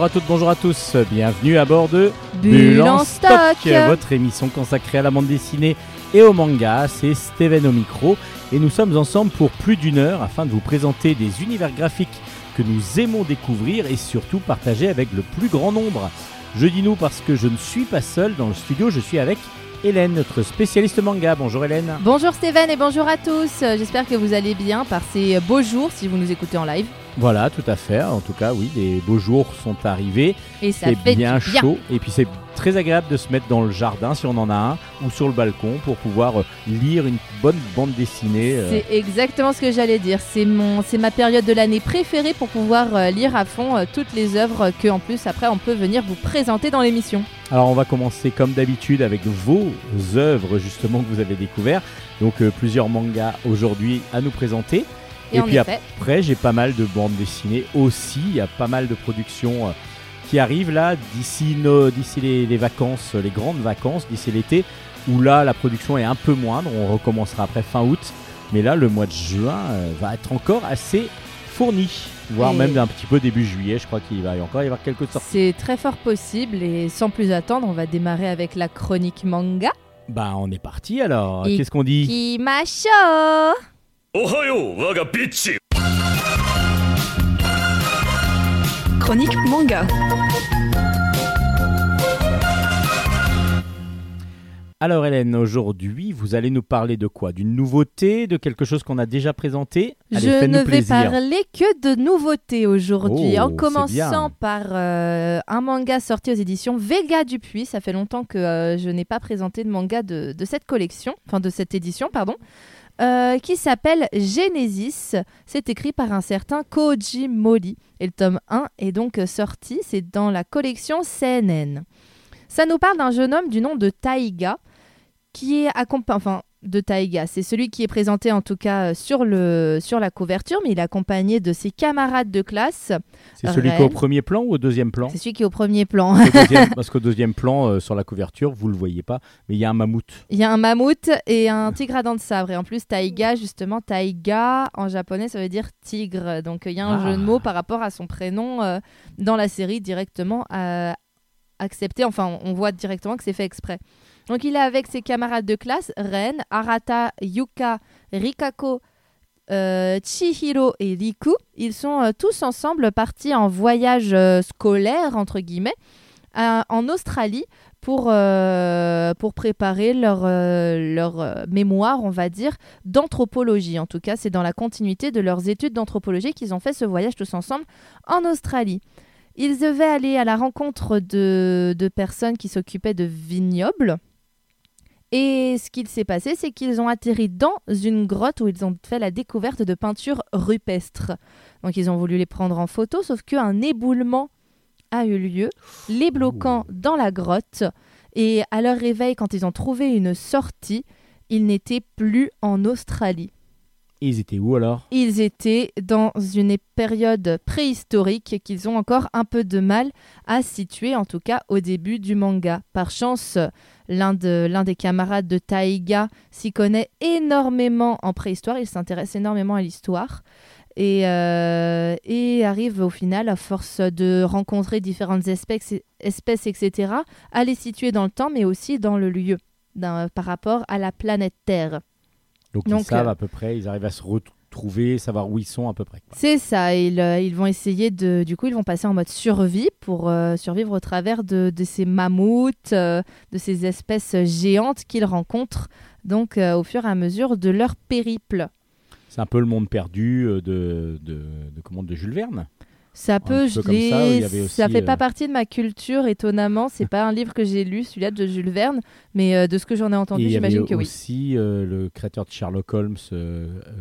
bonjour à toutes, bonjour à tous. Bienvenue à bord de Bulle en stock. votre émission consacrée à la bande dessinée et au manga. C'est Steven au micro et nous sommes ensemble pour plus d'une heure afin de vous présenter des univers graphiques que nous aimons découvrir et surtout partager avec le plus grand nombre. Je dis nous parce que je ne suis pas seul dans le studio, je suis avec Hélène, notre spécialiste manga. Bonjour Hélène. Bonjour Steven et bonjour à tous. J'espère que vous allez bien par ces beaux jours si vous nous écoutez en live. Voilà, tout à fait. En tout cas, oui, les beaux jours sont arrivés. Et ça C'est fait bien du bien. chaud. Et puis c'est très agréable de se mettre dans le jardin si on en a un ou sur le balcon pour pouvoir euh, lire une bonne bande dessinée. euh. C'est exactement ce que j'allais dire. C'est mon, c'est ma période de l'année préférée pour pouvoir euh, lire à fond toutes les œuvres que, en plus, après, on peut venir vous présenter dans l'émission. Alors on va commencer comme d'habitude avec vos œuvres justement que vous avez découvertes. Donc euh, plusieurs mangas aujourd'hui à nous présenter. Et, puis effet, Après, j'ai pas mal de bandes dessinées aussi. Il y a pas mal de productions euh, qui arrivent là d'ici d'ici les, les vacances, les grandes vacances, d'ici l'été, où là la production est un peu moindre. On recommencera après fin août. Mais là, le mois de juin euh, va être encore assez fourni, voire Et- même un petit peu début juillet. Je crois qu'il va y encore y avoir quelques sorties. c'est très fort possible. Et sans plus attendre, on va démarrer avec la chronique manga. Bah, on est parti alors. Qu'est-ce qu'on dit? Kimasho Chronique manga. Alors Hélène, aujourd'hui, vous allez nous parler de quoi? D'une nouveauté, de quelque chose qu'on a déjà présenté? Je ne vais parler que de nouveautés aujourd'hui, oh, en commençant par euh, un manga sorti aux éditions Vega Dupuis. Ça fait longtemps que euh, je n'ai pas présenté de manga de, de cette collection, enfin de cette édition, pardon euh, qui s'appelle Genesis. C'est écrit par un certain Koji Mori. Et le tome 1 est donc euh, sorti, c'est dans la collection CNN. Ça nous parle d'un jeune homme du nom de Taiga, qui est enfin de Taiga, c'est celui qui est présenté en tout cas euh, sur, le, sur la couverture, mais il est accompagné de ses camarades de classe. C'est celui qui est au premier plan ou au deuxième plan C'est celui qui est au premier plan. Deuxième- Parce qu'au deuxième plan, euh, sur la couverture, vous le voyez pas, mais il y a un mammouth. Il y a un mammouth et un tigre à dents de sabre. Et en plus, Taiga, justement, Taiga, en japonais, ça veut dire tigre. Donc il y a un Ah. jeu de mots par rapport à son prénom euh, dans la série directement euh, accepté. Enfin, on voit directement que c'est fait exprès. Donc il est avec ses camarades de classe, Ren, Arata, Yuka, Rikako, euh, Chihiro et Riku. Ils sont euh, tous ensemble partis en voyage euh, scolaire, entre guillemets, en Australie pour, pour préparer leur, leur mémoire, on va dire, d'anthropologie. En tout cas, c'est dans la continuité de leurs études d'anthropologie qu'ils ont fait ce voyage tous ensemble en Australie. Ils devaient aller à la rencontre de, de personnes qui s'occupaient de vignobles. Et ce qu'il s'est passé, c'est qu'ils ont atterri dans une grotte où ils ont fait la découverte de peintures rupestres. Donc ils ont voulu les prendre en photo, sauf qu'un éboulement a eu lieu, les bloquant dans la grotte. Et à leur réveil, quand ils ont trouvé une sortie, ils n'étaient plus en Australie. Ils étaient où alors? Ils étaient dans une période préhistorique qu'ils ont encore un peu de mal à situer, en tout cas au début du manga. Par chance, l'un de, l'un des camarades de Taïga s'y connaît énormément en préhistoire, il s'intéresse énormément à l'histoire. Et, euh, arrive au final, à force de rencontrer différentes espèces, espèces, etc., à les situer dans le temps, mais aussi dans le lieu, par rapport à la planète Terre. Donc, Donc, ils savent euh, à peu près, ils arrivent à se retrouver, savoir où ils sont à peu près. C'est ça, ils, ils vont essayer de... Du coup, ils vont passer en mode survie pour euh, survivre au travers de, de ces mammouths, euh, de ces espèces géantes qu'ils rencontrent, donc euh, au fur et à mesure de leur périple. C'est un peu le monde perdu de, de, de, comment, de Jules Verne. Ça peut, je ça, l'ai- il y avait ça aussi, fait euh, pas partie de ma culture, étonnamment. C'est pas un livre que j'ai lu, celui-là de Jules Verne, mais euh, de ce que j'en ai entendu, il y avait j'imagine que oui. aussi euh, le créateur de Sherlock Holmes,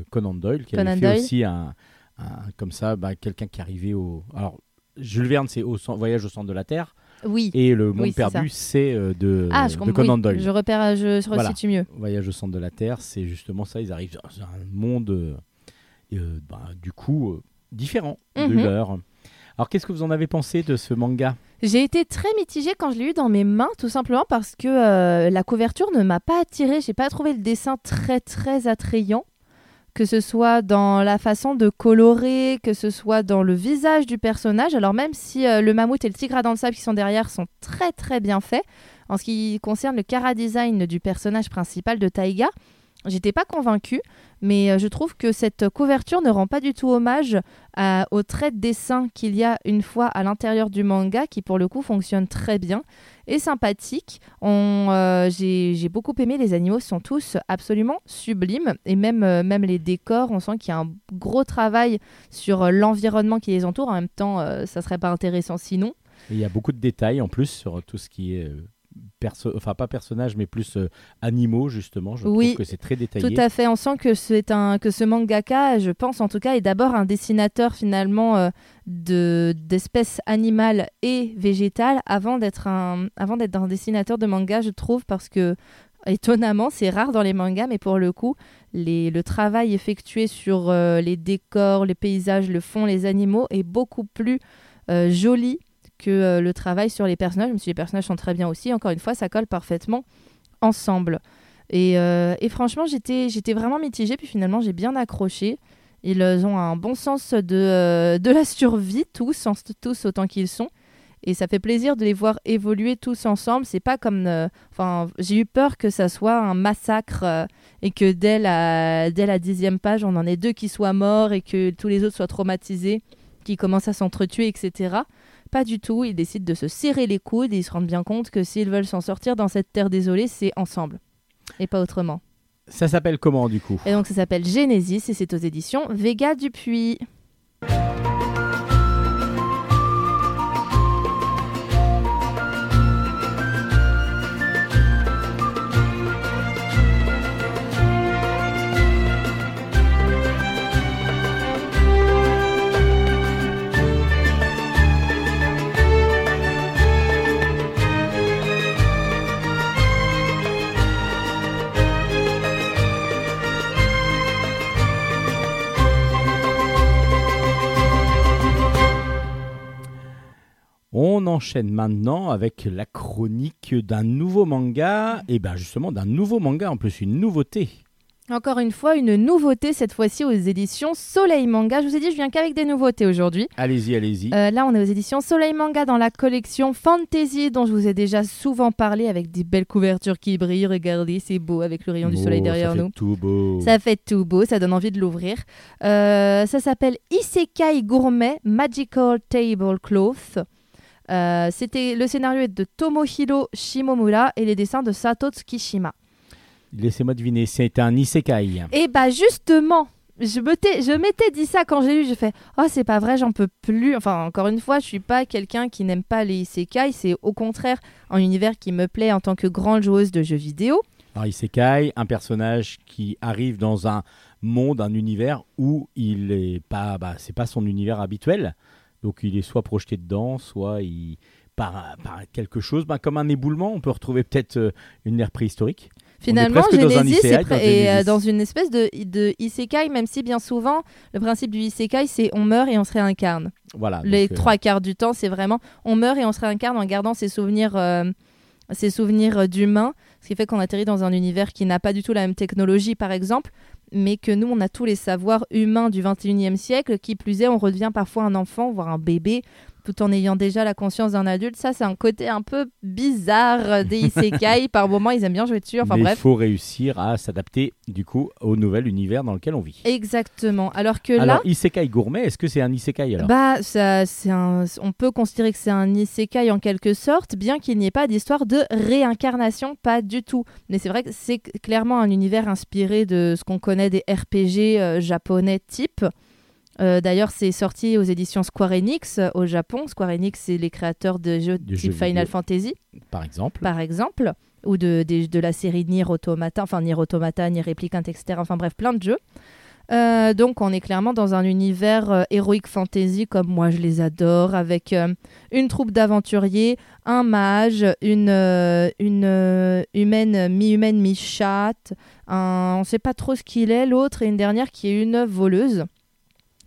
Conan Doyle, qui Conan avait fait Doyle. aussi un, un- comme ça, bah, quelqu'un qui arrivait au. Alors, Jules Verne, c'est au Voyage au centre de la Terre, Oui. et le Monde Oui, perdu, c'est de, ah, je de. Conan oui, Doyle. Je repère, je, je Voilà. resitue mieux. Voyage au centre de la Terre, c'est justement ça. Ils arrivent dans un monde, euh, bah, du coup, euh, différent de Mhm. leur. Alors, qu'est-ce que vous en avez pensé de ce manga J'ai été très mitigée quand je l'ai eu dans mes mains, tout simplement parce que euh, la couverture ne m'a pas attirée. J'ai pas trouvé le dessin très très attrayant. que ce soit dans la façon de colorer, que ce soit dans le visage du personnage. Alors même si euh, le mammouth et le tigre à dents de sable qui sont derrière sont très très bien faits, en ce qui concerne le cara design du personnage principal de Taiga, J'étais pas convaincue, mais euh, je trouve que cette couverture ne rend pas du tout hommage à- au trait de dessin qu'il y a une fois à l'intérieur du manga, qui pour le coup fonctionne très bien et sympathique. Euh, J'ai beaucoup aimé, les animaux sont tous absolument sublimes, et même, euh, même les décors, on sent qu'il y a un gros travail sur l'environnement qui les entoure. En même temps, euh, ça serait pas intéressant sinon. Il y a beaucoup de détails en plus sur tout ce qui est. perso- Enfin, pas personnage, mais plus euh, animaux, justement. Je Oui, trouve que c'est très détaillé. Tout à fait, on sent que c'est un que ce mangaka, je pense en tout cas, est d'abord un dessinateur finalement euh, de d'espèces animales et végétales avant d'être un avant d'être un dessinateur de manga, je trouve parce que étonnamment, c'est rare dans les mangas, mais pour le coup, les, le travail effectué sur euh, les décors, les paysages, le fond, les animaux est beaucoup plus euh, joli que euh, le travail sur les personnages, même si les personnages sont très bien aussi. Encore une fois, ça colle parfaitement ensemble. Et, euh, franchement, j'étais, vraiment mitigée, puis finalement, j'ai bien accroché. Ils euh, ont un bon sens de, de la survie, tous, tous autant qu'ils sont. Et ça fait plaisir de les voir évoluer tous ensemble. C'est pas comme. Enfin, j'ai eu peur que ça soit un massacre et que dès la, dès la dixième page, on en ait deux qui soient morts et que tous les autres soient traumatisés, qui commencent à s'entretuer, etc. Pas du tout. Ils décident de se serrer les coudes et ils se rendent bien compte que s'ils veulent s'en sortir dans cette terre désolée, c'est ensemble et pas autrement. Ça s'appelle comment, du coup? Et donc ça s'appelle Genesis et c'est aux éditions Vega Dupuis. On enchaîne maintenant avec la chronique d'un nouveau manga, et bien justement d'un nouveau manga, en plus une nouveauté. Encore une fois, une nouveauté cette fois-ci aux éditions Soleil Manga. Je vous ai dit, je viens qu'avec des nouveautés aujourd'hui. Allez-y, allez-y. Euh, là, on est aux éditions Soleil Manga dans la collection Fantasy dont je vous ai déjà souvent parlé avec des belles couvertures qui brillent. Regardez, c'est beau avec le rayon du soleil derrière ça fait nous. tout beau. Ça fait tout beau, ça donne envie de l'ouvrir. Euh, ça s'appelle Isekai Gourmet Magical Tablecloth. Euh, c'était le scénario est de Tomohiro Shimomura et les dessins de Sato Tsukishima. Laissez-moi deviner, c'est un isekai. Et bah justement, je m'étais je m'étais dit ça quand j'ai lu, j'ai fait "Oh, c'est pas vrai, j'en peux plus." Enfin, encore une fois, je suis pas quelqu'un qui n'aime pas les isekai, c'est au contraire un univers qui me plaît en tant que grande joueuse de jeux vidéo. Alors isekai, un personnage qui arrive dans un monde, un univers où il est pas, bah, c'est pas son univers habituel. Donc il est soit projeté dedans, soit il par, par quelque chose, bah, comme un éboulement. On peut retrouver peut-être euh, une ère préhistorique. Finalement, Genesis est dans est, euh, dans une espèce de, de isekai, même si bien souvent, le principe du isekai, c'est on meurt et on se réincarne. Voilà. Les donc, euh, trois quarts du temps, c'est vraiment on meurt et on se réincarne en gardant ses souvenirs, euh, ses souvenirs d'humains, ce qui fait qu'on atterrit dans un univers qui n'a pas du tout la même technologie, par exemple, mais que nous, on a tous les savoirs humains du 21e siècle. Qui plus est, on redevient parfois un enfant, voire un bébé, tout en ayant déjà la conscience d'un adulte. Ça, c'est un côté un peu bizarre des isekai. par moments, ils aiment bien jouer dessus. Enfin mais il bref. faut réussir à s'adapter du coup au nouvel univers dans lequel on vit. Exactement. Alors que Alors là, isekai gourmet, est-ce que c'est un isekai alors? Bah, ça, c'est un, on peut considérer que c'est un isekai en quelque sorte, bien qu'il n'y ait pas d'histoire de réincarnation, pas du tout. Mais c'est vrai que c'est clairement un univers inspiré de ce qu'on connaît des RPG euh, japonais type. Euh, D'ailleurs, c'est sorti aux éditions Square Enix euh, au Japon. Square Enix, c'est les créateurs de jeux De type jeux Final. Fantasy, Par exemple. par exemple, ou de, des- de la série Nier Automata, enfin Nier Automata, Nier Replicant, etc. Enfin bref, plein de jeux. Euh, donc on est clairement dans un univers euh, héroïque fantasy comme moi je les adore, avec euh, une troupe d'aventuriers, un mage, une, une humaine, mi-humaine, mi-chatte, un- on ne sait pas trop ce qu'il est, l'autre et une dernière qui est une voleuse.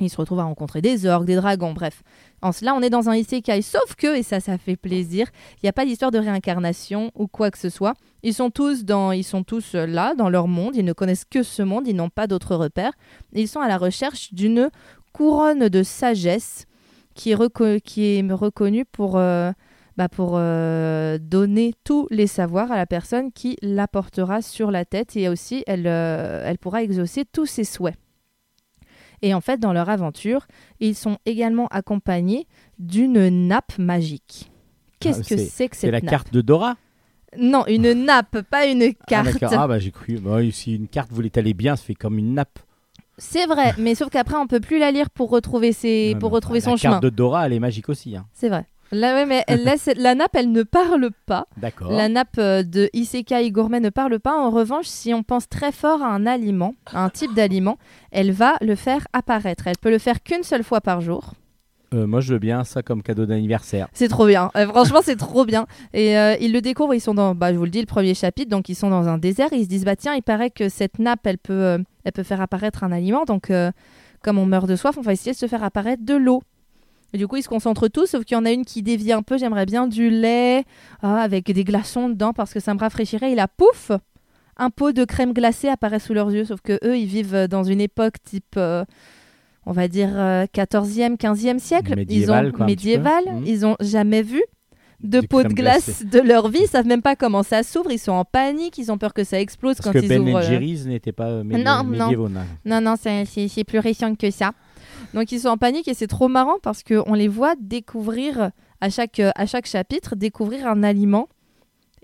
Il se retrouve à rencontrer des orques, des dragons, bref. En cela, on est dans un isekai, sauf que, et ça, ça fait plaisir, il n'y a pas d'histoire de réincarnation ou quoi que ce soit. Ils sont tous dans, ils sont tous euh, là dans leur monde. Ils ne connaissent que ce monde. Ils n'ont pas d'autres repères. ils sont à la recherche d'une couronne de sagesse qui est, reconnue pour, euh, bah, pour euh, donner tous les savoirs à la personne qui l'apportera sur la tête et aussi elle pourra exaucer tous ses souhaits. Et en fait, dans leur aventure, ils sont également accompagnés d'une nappe magique. Qu'est-ce Ah, que c'est- c'est que C'est cette la nappe carte de Dora? Non, une nappe, pas une Ah, carte. Ah, bah j'ai cru. Bah, si une carte voulait aller bien, ça fait comme une nappe. c'est vrai, mais sauf qu'après on peut plus la lire pour retrouver ses, pour son la chemin. carte de Dora, elle est magique aussi. hein. C'est vrai. Là, ouais, mais elle laisse- la nappe, elle ne parle pas. D'accord. La nappe euh, de Isekai Gourmet ne parle pas. En revanche, si on pense très fort à un aliment, à un type d'aliment, elle va le faire apparaître. Elle peut le faire qu'une seule fois par jour. Euh, moi, je veux bien ça comme cadeau d'anniversaire. C'est trop bien. Euh, franchement, c'est trop bien. Et euh, ils le découvrent. Ils sont dans, bah, je vous le dis, le premier chapitre. Donc, ils sont dans un désert. Et ils se disent, bah tiens, il paraît que cette nappe, elle peut, elle peut faire apparaître un aliment. Donc, comme on meurt de soif, on va essayer de se faire apparaître de l'eau. Et du coup, ils se concentrent tous, sauf qu'il y en a une qui dévie un peu. J'aimerais bien du lait ah, avec des glaçons dedans parce que ça me rafraîchirait. Et là, pouf, un pot de crème glacée apparaît sous leurs yeux. Sauf que eux, ils vivent dans une époque type, euh, on va dire, euh, 14e, 15e siècle. Médiéval, ils ont quoi, médiéval. Mhm. Ils ont jamais vu de Du pot de glace de leur vie. Ils savent même pas comment ça s'ouvre. Ils sont en panique. Ils ont peur que ça explose Parce quand que ils Ben ouvrent. euh, Jerry's n'étaient pas euh, médi- Non, non. non. non, c'est plus récent que ça. Donc ils sont en panique et c'est trop marrant parce qu'on les voit découvrir à chaque, euh, à chaque chapitre, découvrir un aliment.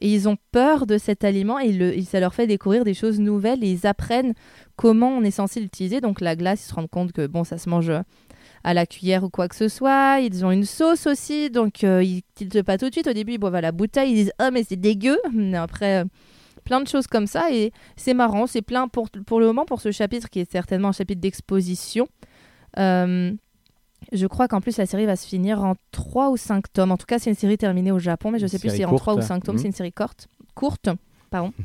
Et ils ont peur de cet aliment et, et ça leur fait découvrir des choses nouvelles et ils apprennent comment on est censé l'utiliser. Donc la glace, ils se rendent compte que bon, ça se mange euh, à la cuillère ou quoi que ce soit. Ils ont une sauce aussi, donc euh, ils tiltent pas tout de suite. Au début, ils boivent à la bouteille, ils disent « Oh mais c'est dégueu !» Mais Après, euh, plein de choses comme ça et c'est marrant. C'est plein pour, pour le moment, pour ce chapitre qui est certainement un chapitre d'exposition. Euh, je crois qu'en plus la série va se finir en 3 ou 5 tomes. En tout cas, c'est une série terminée au Japon, mais je Une sais plus si c'est en 3 ou courte. 5 tomes. Mhm. C'est une série courte. Courte, pardon.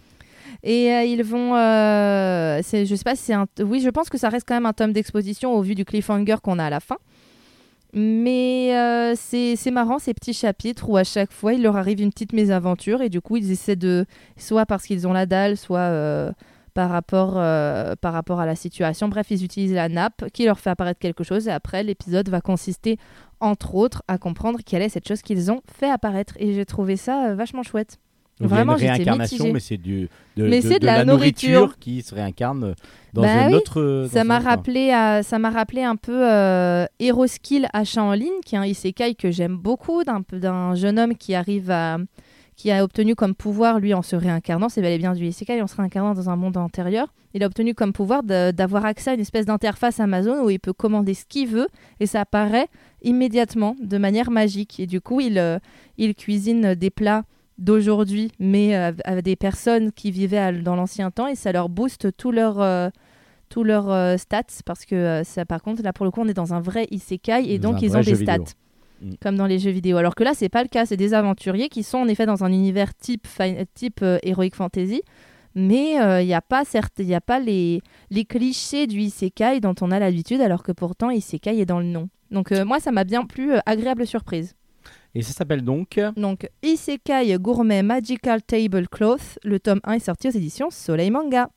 Et euh, ils vont. Euh, je sais pas si c'est un. Oui, je pense que ça reste quand même un tome d'exposition au vu du cliffhanger qu'on a à la fin. Mais euh, c'est marrant ces petits chapitres où à chaque fois il leur arrive une petite mésaventure et du coup ils essaient de. Soit parce qu'ils ont la dalle, soit. Par rapport, euh, par rapport à la situation. Bref, ils utilisent la nappe qui leur fait apparaître quelque chose et après l'épisode va consister entre autres à comprendre quelle est cette chose qu'ils ont fait apparaître et j'ai trouvé ça euh, vachement chouette. Donc, il y a Vraiment, une réincarnation, mitigée. mais c'est du de, Mais de- c'est de de la nourriture. qui se réincarne dans Bah une oui, autre. Ça m'a rappelé, à- ça m'a rappelé un peu euh, Hero Skill achat en ligne, qui est un isekai que j'aime beaucoup, d'un jeune homme qui arrive à, qui a obtenu comme pouvoir, lui, en se réincarnant, c'est bel et bien du isekai, en se réincarnant dans un monde antérieur, il a obtenu comme pouvoir d'avoir accès à une espèce d'interface Amazon où il peut commander ce qu'il veut et ça apparaît immédiatement de manière magique. Et du coup, il, euh, il cuisine des plats d'aujourd'hui, mais euh, avec des personnes qui vivaient à- dans l'ancien temps et ça leur booste tout leur, euh, tous leurs euh, stats parce que euh, ça par contre là pour le coup on est dans un vrai isekai et Dans donc ils ont des stats vidéo. Mm. comme dans les jeux vidéo. Alors que là c'est pas le cas. C'est des aventuriers qui sont en effet dans un univers type type euh, heroic fantasy. Mais il n'y a pas certes il y a pas les les clichés du isekai dont on a l'habitude alors que pourtant isekai est dans le nom. Donc euh, moi ça m'a bien plu euh, agréable surprise. Et ça s'appelle donc. donc Isekai Gourmet Magical Tablecloth. Le tome 1 est sorti aux éditions Soleil Manga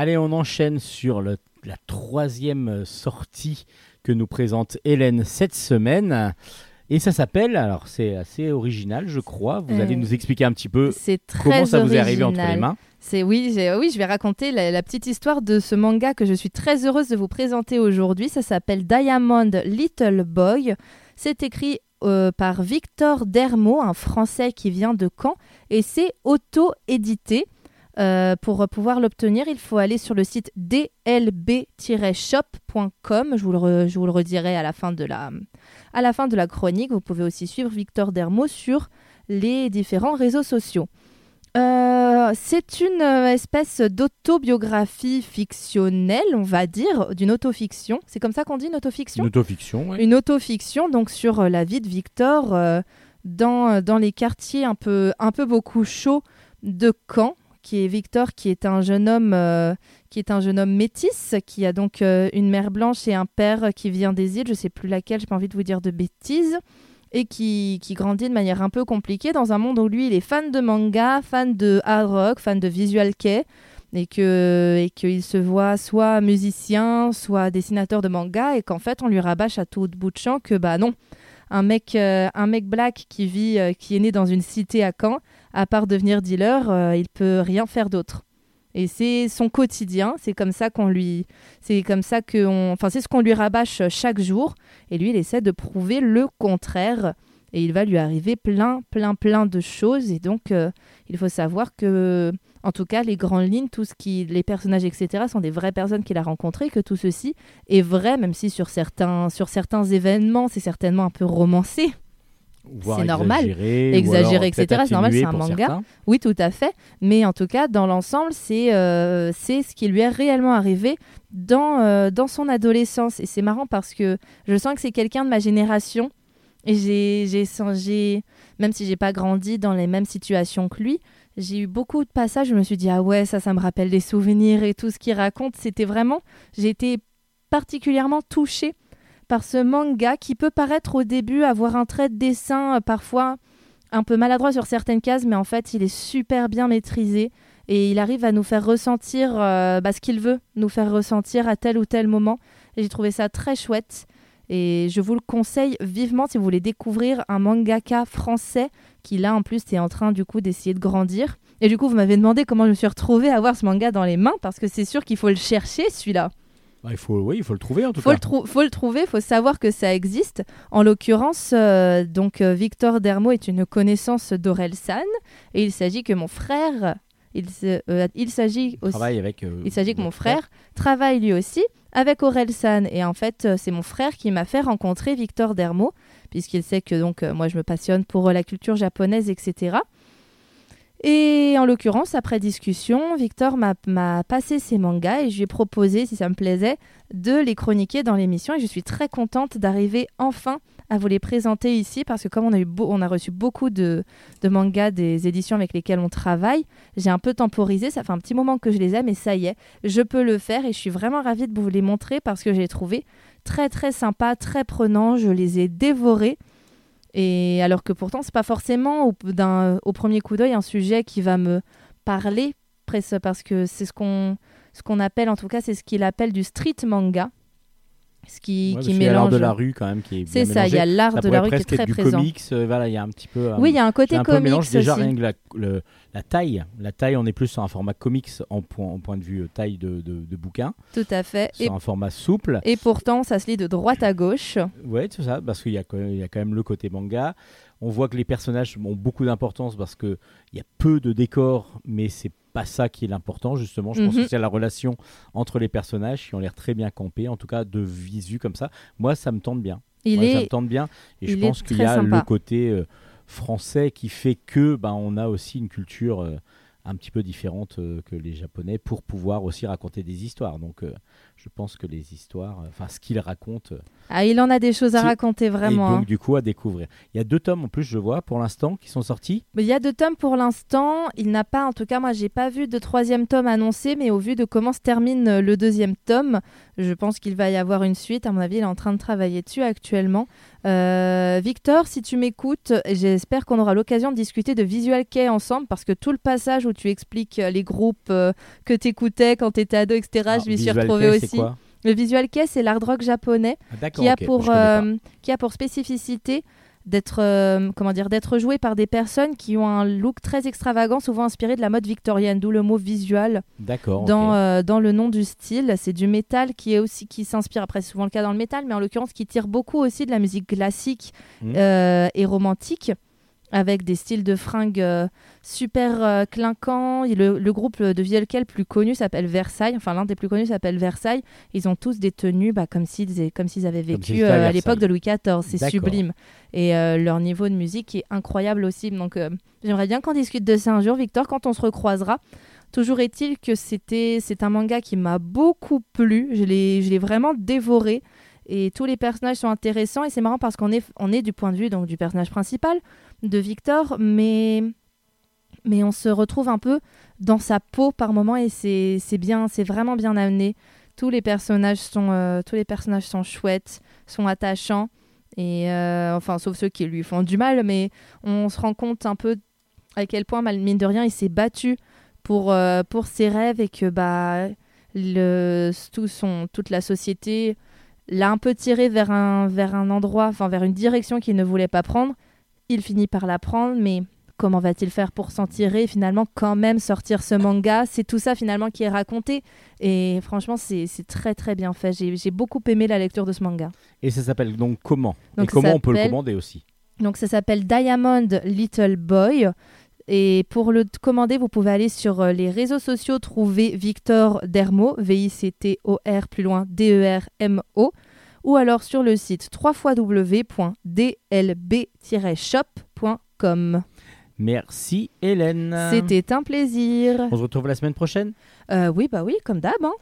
Allez, on enchaîne sur le- la troisième euh, sortie que nous présente Hélène cette semaine. Et ça s'appelle, alors c'est assez original, je crois. Vous Euh, allez nous expliquer un petit peu c'est très comment ça vous est arrivé entre les mains. C'est oui, j'ai- oui, je vais raconter la, la petite histoire de ce manga que je suis très heureuse de vous présenter aujourd'hui. Ça s'appelle Diamond Little Boy. C'est écrit euh, par Victor Dermo, un Français qui vient de Caen, et c'est auto-édité. Euh, pour pouvoir l'obtenir, il faut aller sur le site dlb-shop.com. Je, vous le re- je vous le redirai à la, fin de la, à la fin de la chronique. Vous pouvez aussi suivre Victor Dermo sur les différents réseaux sociaux. Euh, c'est une euh, espèce d'autobiographie fictionnelle, on va dire, d'une autofiction. C'est comme ça qu'on dit, une autofiction? Une autofiction, ouais. une autofiction donc sur la vie de Victor euh, dans, dans les quartiers un peu, un peu beaucoup chauds de Caen, qui est Victor, qui est un jeune homme, euh, qui est un jeune homme métis, qui a donc euh, une mère blanche et un père qui vient des îles, je sais plus laquelle, j'ai pas envie de vous dire de bêtises, et qui, qui grandit de manière un peu compliquée dans un monde où lui, il est fan de manga, fan de hard rock, fan de visual kei, et que et qu'il se voit soit musicien, soit dessinateur de manga, et qu'en fait, on lui rabâche à tout bout de champ que bah non, un mec, euh, un mec black qui vit, euh, qui est né dans une cité à Caen, à part devenir dealer, euh, il peut rien faire d'autre. Et c'est son quotidien, c'est comme ça qu'on lui, c'est comme ça que, on- enfin c'est ce qu'on lui rabâche chaque jour. Et lui, il essaie de prouver le contraire. Et il va lui arriver plein, plein, plein de choses. Et donc, euh, il faut savoir que, en tout cas, les grandes lignes, tout ce qui, les personnages, etc., sont des vraies personnes qu'il a rencontrées. Que tout ceci est vrai, même si sur certains, sur certains événements, c'est certainement un peu romancé. C'est normal. exagéré, etc., c'est normal, c'est un manga. certains. Oui, tout à fait. Mais en tout cas, dans l'ensemble, c'est euh, c'est ce qui lui est réellement arrivé dans, euh, dans son adolescence. Et c'est marrant parce que je sens que c'est quelqu'un de ma génération. Et j'ai, j'ai- même si j'ai pas grandi dans les mêmes situations que lui, j'ai eu beaucoup de passages. Je me suis dit, ah ouais, ça, ça me rappelle des souvenirs et tout ce qu'il raconte. C'était vraiment. J'ai été particulièrement touchée par ce manga qui peut paraître au début avoir un trait de dessin euh, parfois un peu maladroit sur certaines cases, mais en fait, il est super bien maîtrisé et il arrive à nous faire ressentir euh, bah, ce qu'il veut nous faire ressentir à tel ou tel moment. Et j'ai trouvé ça très chouette. Et je vous le conseille vivement si vous voulez découvrir un mangaka français qui là en plus est en train du coup d'essayer de grandir. Et du coup vous m'avez demandé comment je me suis retrouvée à avoir ce manga dans les mains parce que c'est sûr qu'il faut le chercher celui-là. Bah, il faut, oui, il faut le trouver en tout Faut cas. trou- faut le trouver, faut savoir que ça existe. En l'occurrence, euh, donc euh, Victor Dermo est une connaissance d'Aurel San et il s'agit que mon frère, il, se- euh, il s'agit Il aussi, travaille avec. euh, il s'agit que mon frère travaille lui aussi avec Aurel San et en fait c'est mon frère qui m'a fait rencontrer Victor Dermo puisqu'il sait que donc moi je me passionne pour la culture japonaise etc. Et en l'occurrence, après discussion, Victor m'a- passé ses mangas et je lui ai proposé, si ça me plaisait, de les chroniquer dans l'émission. Et je suis très contente d'arriver enfin à vous les présenter ici parce que comme on a, eu on a reçu beaucoup de, de mangas des éditions avec lesquelles on travaille, j'ai un peu temporisé. Ça fait un petit moment que je les ai, mais ça y est, je peux le faire et je suis vraiment ravie de vous les montrer parce que j'ai trouvé très très sympa, très prenant. Je les ai dévorés. Et alors que pourtant, c'est pas forcément au, premier coup d'œil un sujet qui va me parler, presque parce que c'est ce qu'on ce qu'on appelle, en tout cas, c'est ce qu'il appelle du street manga. Ce qui, Ouais, qui qu'il y a l'art mélange. de la rue quand même qui est c'est ça, il y a l'art de la rue qui est très présent. comics, euh, voilà, il y a un petit peu. euh, Oui, il y a un côté un peu comics mélange déjà aussi. rien que la, le- la taille. La taille, on est plus sur un format comics en point, en point de vue taille de, de, de bouquin, Tout à fait. Et, sur un format souple. et pourtant, ça se lit de droite à gauche. Ouais, c'est ça, parce qu'il y, a quand même- il y a quand même le côté manga. On voit que les personnages ont beaucoup d'importance parce qu'il y a peu de décors, mais c'est pas ça qui est l'important, justement. Je pense Mhm. que c'est la relation entre les personnages qui ont l'air très bien campés, en tout cas de visu comme ça. Moi, ça me tente bien. Il Ouais, Ça me est. tente bien. Et je il est pense qu'il y a sympa. le côté euh, français qui fait que ben, on a aussi une culture euh, un petit peu différente euh, que les Japonais pour pouvoir aussi raconter des histoires. Donc, euh, je pense que les histoires, enfin, ce qu'ils racontent, euh, Ah, il en a des choses à raconter vraiment. et hein. donc, du coup, à découvrir. Il y a deux tomes en plus, je vois, pour l'instant, qui sont sortis. Mais Il y a deux tomes pour l'instant. Il n'a pas, en tout cas, moi, j'ai pas vu de troisième tome annoncé, mais au vu de comment se termine le deuxième tome, je pense qu'il va y avoir une suite. À mon avis, il est en train de travailler dessus actuellement. Euh, Victor, si tu m'écoutes, j'espère qu'on aura l'occasion de discuter de Visual Kei ensemble, parce que tout le passage où tu expliques euh, les groupes euh, que tu écoutais quand tu étais ado, etc., Alors, je m'y suis retrouvée aussi. quoi Le Visual Kei, c'est l'art rock japonais Ah, qui a pour euh, qui a pour spécificité d'être euh, comment dire d'être joué par des personnes qui ont un look très extravagant souvent inspiré de la mode victorienne d'où le mot visual D'accord. dans euh, dans le nom du style c'est du métal qui est aussi qui s'inspire après c'est souvent le cas dans le métal mais en l'occurrence qui tire beaucoup aussi de la musique classique Mhm. euh, et romantique avec des styles de fringues euh, super euh, clinquants. Le, le groupe de Vielkel plus connu s'appelle Versailles, enfin l'un des plus connus s'appelle Versailles. Ils ont tous des tenues bah, comme s'ils comme s'ils avaient vécu à euh, à l'époque de Louis XIV. C'est sublime. Et euh, leur niveau de musique est incroyable aussi. Donc euh, j'aimerais bien qu'on discute de ça un jour, Victor, quand on se recroisera. Toujours est-il que c'était c'est un manga qui m'a beaucoup plu. Je l'ai je l'ai vraiment dévoré. Et tous les personnages sont intéressants. Et c'est marrant parce qu'on est, on est du point de vue donc, du personnage principal, de Victor, mais, mais on se retrouve un peu dans sa peau par moment. Et c'est bien, c'est vraiment bien amené. Tous les personnages sont, euh, tous les personnages sont chouettes, sont attachants. Et euh, enfin, sauf ceux qui lui font du mal, mais on se rend compte un peu à quel point, mine de rien, il s'est battu pour, euh, pour ses rêves et que bah, le, tout son, toute la société l'a un peu tiré vers un, vers un endroit, enfin vers une direction qu'il ne voulait pas prendre. Il finit par la prendre, mais comment va-t-il faire pour s'en tirer et finalement quand même sortir ce manga? C'est tout ça finalement qui est raconté et franchement c'est c'est très très bien fait. J'ai beaucoup aimé la lecture de ce manga. Et ça s'appelle donc comment? Et Donc, comment on peut le commander aussi? Donc ça s'appelle Diamond Little Boy. Et pour le commander, vous pouvez aller sur euh, les réseaux sociaux, trouver Victor Dermo, V-I-C-T-O-R, plus loin, D-E-R-M-O, ou alors sur le site www.dlb-shop.com. Merci Hélène. C'était un plaisir. On se retrouve la semaine prochaine? Euh, oui, bah oui, comme d'hab. hein.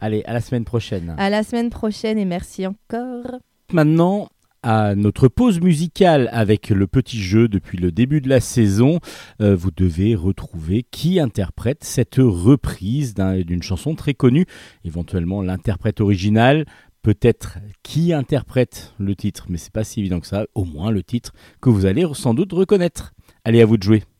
Allez, à la semaine prochaine. À la semaine prochaine et merci encore. Maintenant, à notre pause musicale avec le petit jeu depuis le début de la saison, euh, vous devez retrouver qui interprète cette reprise d'un- d'une chanson très connue, éventuellement l'interprète original, peut-être qui interprète le titre, mais c'est pas si évident que ça, au moins le titre que vous allez sans doute reconnaître. Allez, à vous de jouer.「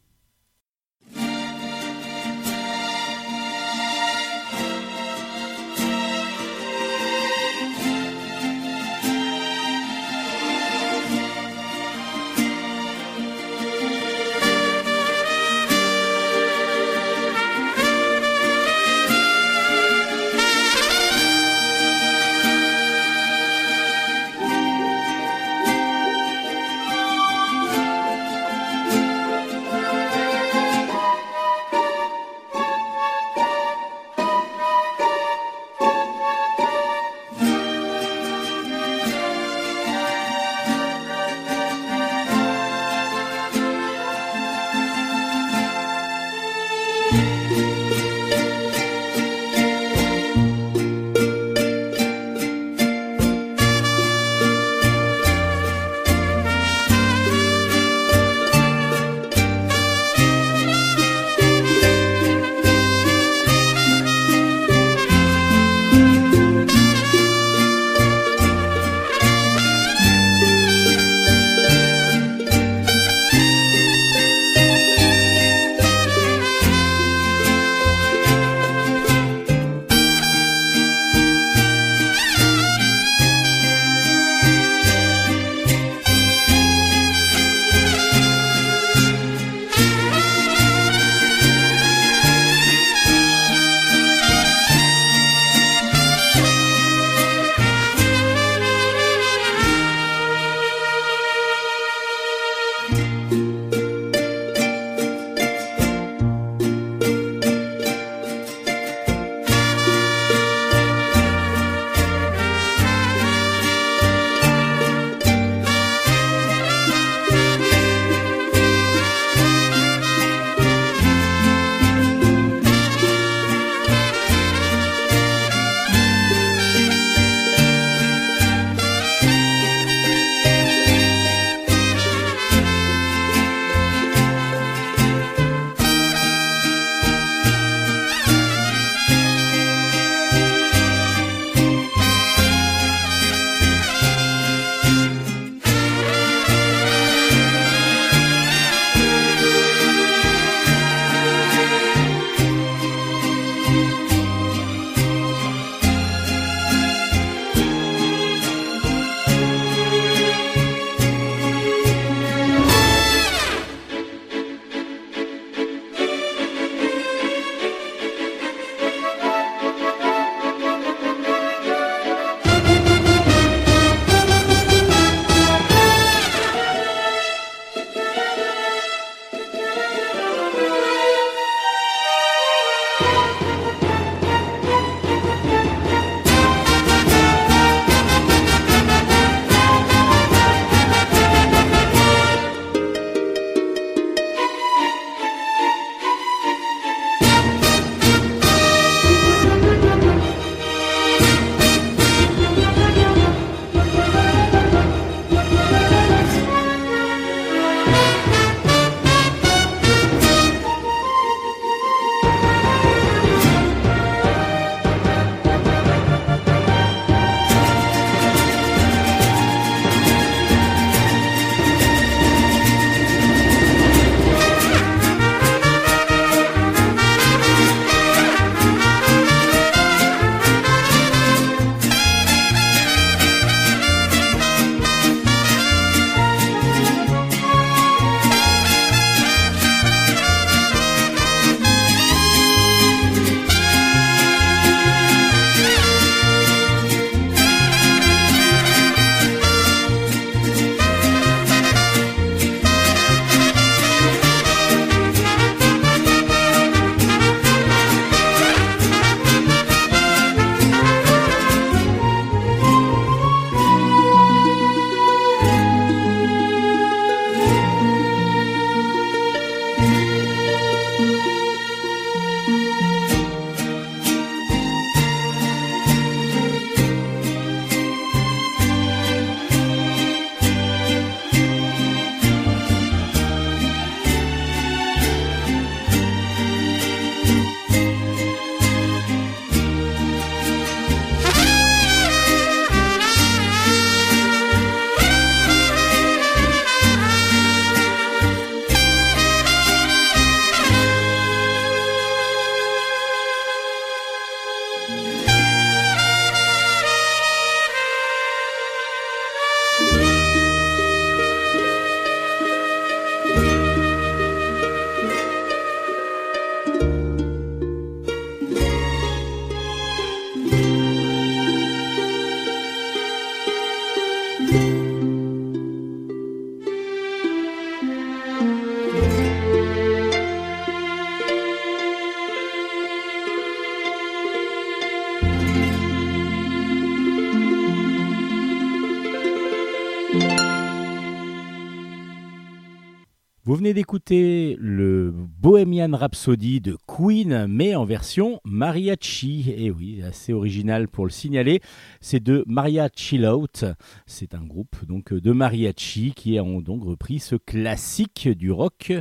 le Bohemian Rhapsody de Queen, mais en version mariachi. Et oui, assez original pour le signaler. C'est de Maria Chillout. C'est un groupe donc de mariachi qui ont donc repris ce classique du rock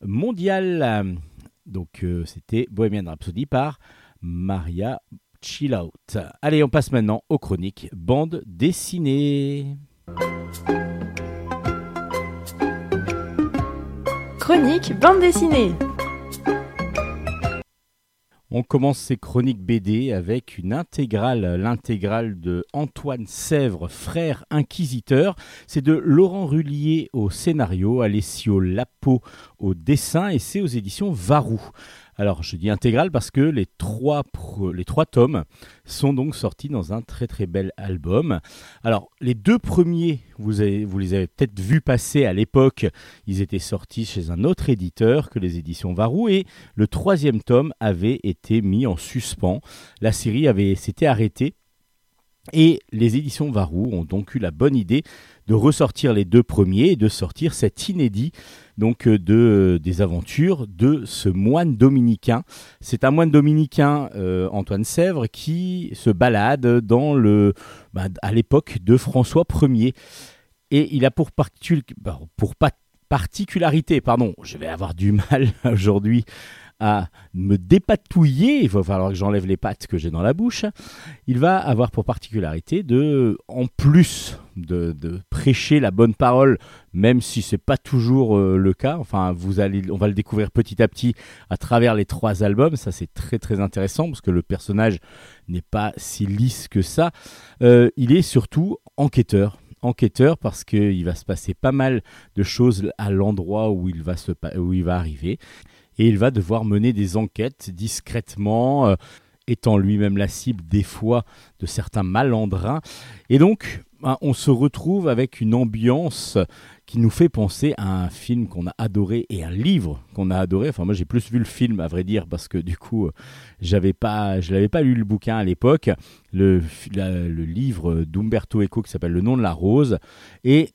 mondial. Donc euh, c'était Bohemian Rhapsody par Maria Chillout. Allez, on passe maintenant aux chroniques bande dessinée. Chronique bande dessinée. On commence ces chroniques BD avec une intégrale, l'intégrale de Antoine Sèvres, frère inquisiteur. C'est de Laurent Rullier au scénario, Alessio Lapo au dessin et c'est aux éditions Varou. Alors je dis intégrale parce que les trois, tomes sont donc sortis dans un très très bel album. Alors les deux premiers, vous les avez peut-être vus passer à l'époque, ils étaient sortis chez un autre éditeur que les éditions Varou et le troisième tome avait été mis en suspens. La série avait s'était arrêtée et les éditions Varou ont donc eu la bonne idée de ressortir les deux premiers et de sortir cet inédit donc euh, de euh, des aventures de ce moine dominicain. C'est un moine dominicain, euh, Antoine Sèvres, qui se balade dans le bah, à l'époque de François Ier et il a pour, particu- bah, pour pa- particularité, pardon, je vais avoir du mal aujourd'hui à me dépatouiller, il va falloir que j'enlève les pattes que j'ai dans la bouche, il va avoir pour particularité de, en plus de, de prêcher la bonne parole, même si c'est pas toujours euh, le cas, enfin vous allez, on va le découvrir petit à petit à travers les trois albums, ça c'est très très intéressant parce que le personnage n'est pas si lisse que ça, Euh, il est surtout enquêteur. Enquêteur parce qu'il va se passer pas mal de choses à l'endroit où il va se où il va arriver et il va devoir mener des enquêtes discrètement euh, étant lui-même la cible des fois de certains malandrins et donc ben, on se retrouve avec une ambiance qui nous fait penser à un film qu'on a adoré et un livre qu'on a adoré. Enfin, moi, j'ai plus vu le film, à vrai dire, parce que du coup, j'avais pas, je n'avais pas lu le bouquin à l'époque. Le, le livre d'Umberto Eco qui s'appelle Le nom de la rose. Et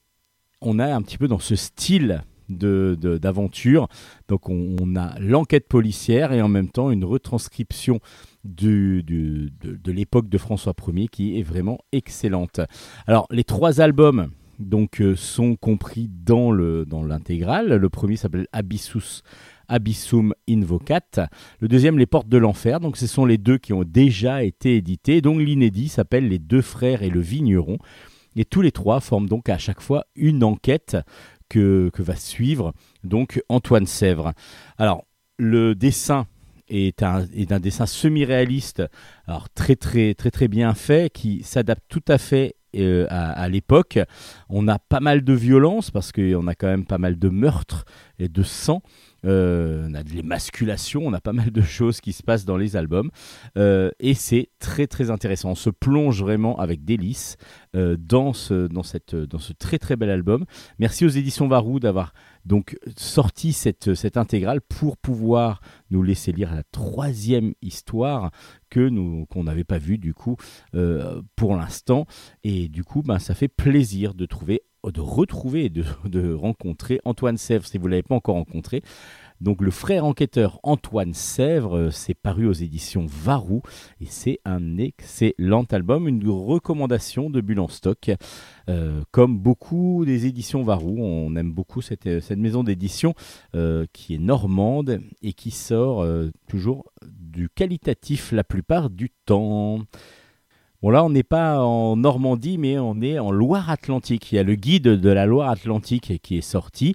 on a un petit peu dans ce style de- de- d'aventure. Donc, on, a l'enquête policière et en même temps une retranscription de, de l'époque de François Ier qui est vraiment excellente. Alors, les trois albums donc euh, sont compris dans le dans l'intégrale. Le premier s'appelle Abyssus Abyssum Invocat. Le deuxième, Les Portes de l'Enfer. Donc, ce sont les deux qui ont déjà été édités. Donc, l'inédit s'appelle Les Deux Frères et le Vigneron. Et tous les trois forment donc à chaque fois une enquête que, va suivre donc Antoine Sèvres. Alors, le dessin est un, dessin semi-réaliste, alors très très très très bien fait, qui s'adapte tout à fait euh, à, à l'époque. On a pas mal de violence parce qu'on a quand même pas mal de meurtres et de sang. Euh, on a de l'émasculation, on a pas mal de choses qui se passent dans les albums. Euh, et c'est très très intéressant. On se plonge vraiment avec délice euh, dans, ce, dans, cette, dans ce très très bel album. Merci aux éditions Varou d'avoir donc sorti cette, cette intégrale pour pouvoir nous laisser lire la troisième histoire que nous qu'on n'avait pas vue du coup pour l'instant et du coup ben, ça fait plaisir de trouver de retrouver et de, rencontrer Antoine Sèvres si vous ne l'avez pas encore rencontré donc le frère enquêteur Antoine Sèvres euh, c'est paru aux éditions Varou et c'est un excellent album une recommandation de Bulle stock euh, comme beaucoup des éditions Varou, on aime beaucoup cette, cette maison d'édition euh, qui est normande et qui sort euh, toujours du qualitatif la plupart du temps. Bon là, on n'est pas en Normandie, mais on est en Loire-Atlantique. Il y a le guide de la Loire-Atlantique qui est sorti.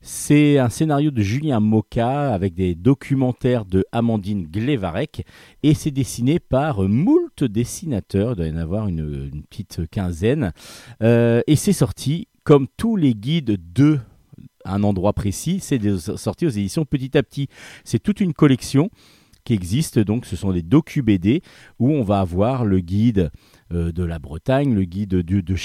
C'est un scénario de Julien Moka avec des documentaires de Amandine Glevarek et c'est dessiné par moult dessinateurs. Il doit y en avoir une, petite quinzaine. Euh, et c'est sorti comme tous les guides de un endroit précis. C'est sorti aux éditions Petit à Petit. C'est toute une collection qui existe. Donc, ce sont des docu-BD où on va avoir le guide euh, de la Bretagne, le guide de,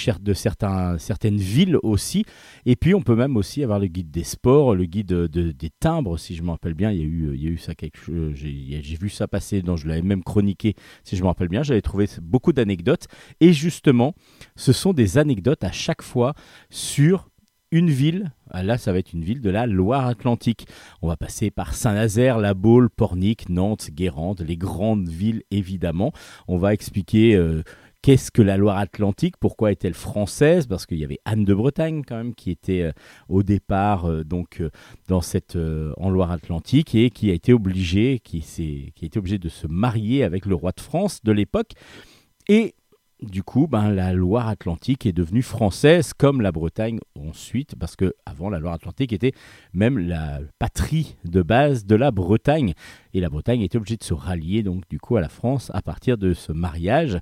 certaines villes aussi. Et puis, on peut même aussi avoir le guide des sports, le guide de- des timbres, si je me rappelle bien. Il y a eu, il y a eu ça quelque chose. J'ai j'ai vu ça passer, donc je l'avais même chroniqué, si je me rappelle bien. J'avais trouvé beaucoup d'anecdotes. Et justement, ce sont des anecdotes à chaque fois sur une ville. Ah, Là, ça va être une ville de la Loire-Atlantique. On va passer par Saint-Nazaire, La Baule, Pornic, Nantes, Guérande, les grandes villes évidemment. On va expliquer euh, qu'est-ce que la Loire-Atlantique, pourquoi est-elle française, parce qu'il y avait Anne de Bretagne quand même qui était euh, au départ euh, donc dans cette en Loire-Atlantique et qui a été obligée, qui, qui a été obligée de se marier avec le roi de France de l'époque. Et du coup, ben, la Loire-Atlantique est devenue française comme la Bretagne ensuite, parce que avant la Loire-Atlantique était même la patrie de base de la Bretagne. Et la Bretagne était obligée de se rallier donc du coup à la France à partir de ce mariage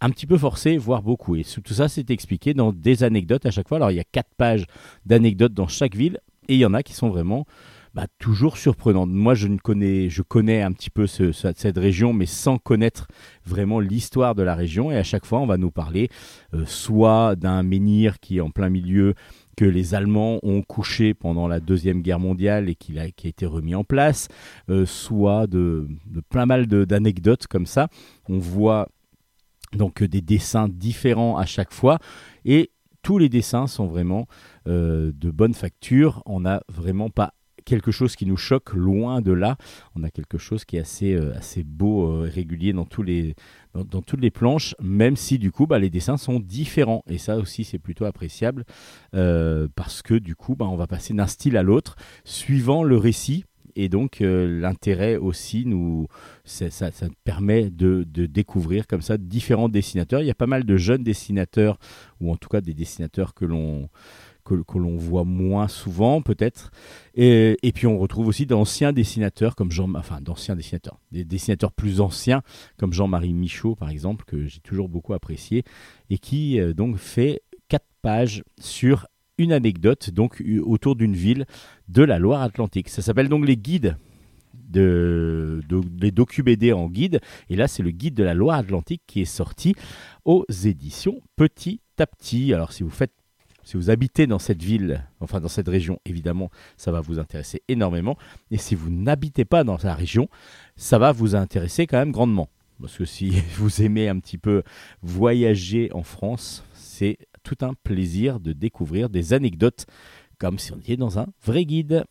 un petit peu forcé, voire beaucoup. Et tout ça, c'est expliqué dans des anecdotes à chaque fois. Alors, il y a quatre pages d'anecdotes dans chaque ville, et il y en a qui sont vraiment bah, toujours surprenantes. Moi, je ne connais, je connais un petit peu ce- ce- cette région, mais sans connaître vraiment l'histoire de la région. Et à chaque fois, on va nous parler euh, soit d'un menhir qui est en plein milieu que les Allemands ont couché pendant la Deuxième Guerre mondiale et qui a été remis en place, euh, soit de, plein mal d'anecdotes comme ça. On voit donc des dessins différents à chaque fois et tous les dessins sont vraiment euh, de bonne facture. On n'a vraiment pas quelque chose qui nous choque loin de là. On a quelque chose qui est assez, euh, assez beau, euh, régulier dans, tous les, dans, toutes les planches, même si du coup bah, les dessins sont différents. Et ça aussi c'est plutôt appréciable euh, parce que du coup bah, on va passer d'un style à l'autre suivant le récit. Et donc euh, l'intérêt aussi nous, c'est- ça, ça permet de, de découvrir comme ça différents dessinateurs. Il y a pas mal de jeunes dessinateurs, ou en tout cas des dessinateurs que l'on que, l'on voit moins souvent peut-être. Et, et puis on retrouve aussi d'anciens dessinateurs comme Jean, enfin d'anciens dessinateurs, des dessinateurs plus anciens comme Jean-Marie Michaud par exemple que j'ai toujours beaucoup apprécié et qui euh, donc fait quatre pages sur une anecdote donc autour d'une ville de la Loire-Atlantique. Ça s'appelle donc les guides de, de- en guide. Et là, c'est le guide de la Loire-Atlantique qui est sorti aux éditions Petit à Petit. Alors, si vous faites si vous habitez dans cette ville, enfin dans cette région, évidemment, ça va vous intéresser énormément. Et si vous n'habitez pas dans la région, ça va vous intéresser quand même grandement. Parce que si vous aimez un petit peu voyager en France, c'est tout un plaisir de découvrir des anecdotes comme si on était dans un vrai guide.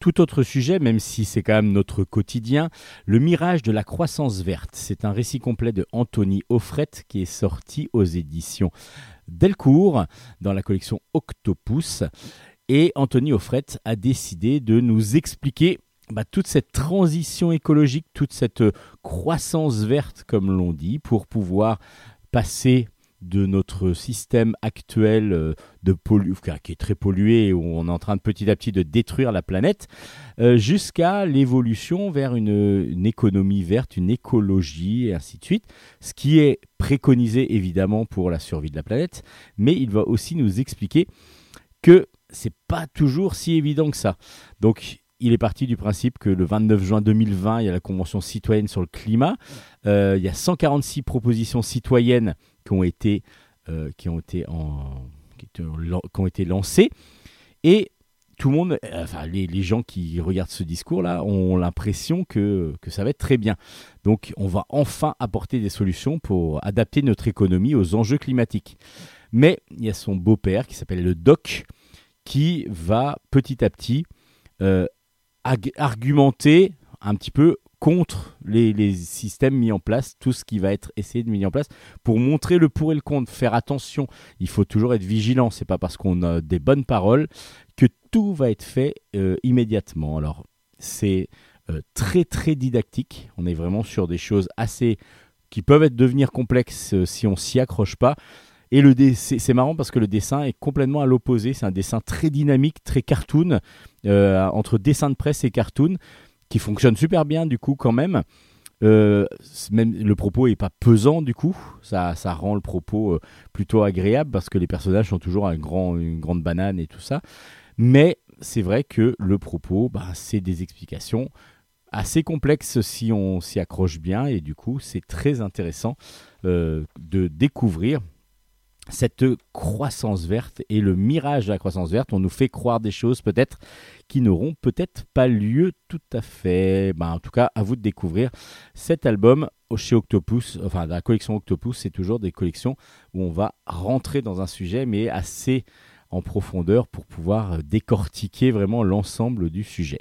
Tout autre sujet, même si c'est quand même notre quotidien, le mirage de la croissance verte. C'est un récit complet de Anthony Offret qui est sorti aux éditions Delcourt dans la collection Octopus. Et Anthony Offret a décidé de nous expliquer bah, toute cette transition écologique, toute cette euh, croissance verte, comme l'on dit, pour pouvoir passer de notre système actuel euh, de pollu- qui est très pollué, où on est en train de petit à petit de détruire la planète, euh, jusqu'à l'évolution vers une, une économie verte, une écologie, et ainsi de suite. Ce qui est préconisé évidemment pour la survie de la planète, mais il va aussi nous expliquer que c'est pas toujours si évident que ça. Donc, il est parti du principe que le 29 juin 2020, il y a la Convention citoyenne sur le climat. Euh, il y a 146 propositions citoyennes qui ont été, euh, qui ont été, en, qui ont été lancées. Et tout le monde, euh, enfin, les, les gens qui regardent ce discours-là ont l'impression que, que ça va être très bien. Donc, on va enfin apporter des solutions pour adapter notre économie aux enjeux climatiques. Mais il y a son beau-père qui s'appelle le Doc qui va petit à petit euh, argumenter un petit peu contre les, systèmes mis en place, tout ce qui va être essayé de mis en place, pour montrer le pour et le contre, faire attention. Il faut toujours être vigilant. C'est pas parce qu'on a des bonnes paroles que tout va être fait euh, immédiatement. Alors c'est euh, très très didactique. On est vraiment sur des choses assez qui peuvent être devenir complexes euh, si on s'y accroche pas. Et le c'est marrant parce que le dessin est complètement à l'opposé. C'est un dessin très dynamique, très cartoon, entre dessin de presse et cartoon, qui fonctionne super bien du coup quand même. Euh, même le propos est pas pesant du coup, ça, ça rend le propos euh, plutôt agréable parce que les personnages sont toujours un grand, une grande banane et tout ça. Mais c'est vrai que le propos, bah, c'est des explications assez complexes si on s'y accroche bien et du coup c'est très intéressant euh, de découvrir cette croissance verte et le mirage de la croissance verte, on nous fait croire des choses peut-être qui n'auront peut-être pas lieu tout à fait. Ben, en tout cas, à vous de découvrir cet album chez Octopus, enfin la collection Octopus, c'est toujours des collections où on va rentrer dans un sujet, mais assez en profondeur pour pouvoir décortiquer vraiment l'ensemble du sujet.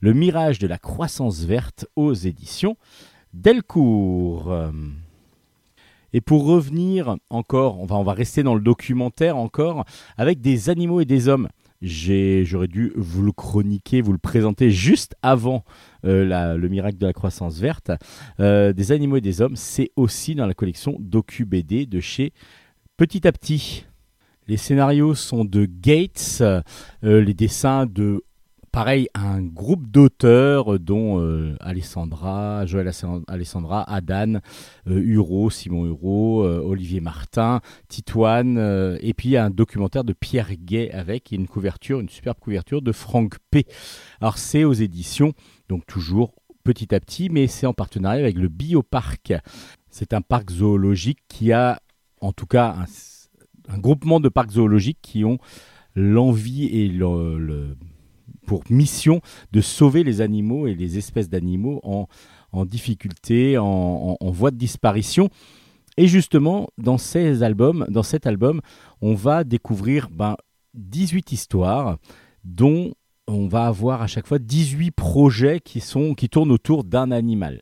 Le mirage de la croissance verte aux éditions Delcourt. Et pour revenir encore, on va, on rester dans le documentaire encore, avec des animaux et des hommes. J'aurais dû vous le chroniquer, vous le présenter juste avant euh, le miracle de la croissance verte. Euh, des animaux et des hommes, c'est aussi dans la collection Docu BD de chez Petit à Petit. Les scénarios sont de Gates, euh, les dessins de, pareil, un groupe d'auteurs euh, dont euh, Alessandra, Joël Alessandra, Adan, euh, Huro, Simon Huro, euh, Olivier Martin, Titoine, et puis un documentaire de Pierre Gay avec une couverture, une superbe couverture de Franck P. Alors c'est aux éditions, donc toujours petit à petit, mais c'est en partenariat avec le Bioparc. C'est un parc zoologique qui a, en tout cas, un, groupement de parcs zoologiques qui ont l'envie et le- pour mission de sauver les animaux et les espèces d'animaux en, difficulté, en, voie de disparition. Et justement, dans cet album, on va découvrir ben, 18 histoires dont on va avoir à chaque fois 18 projets qui, tournent autour d'un animal.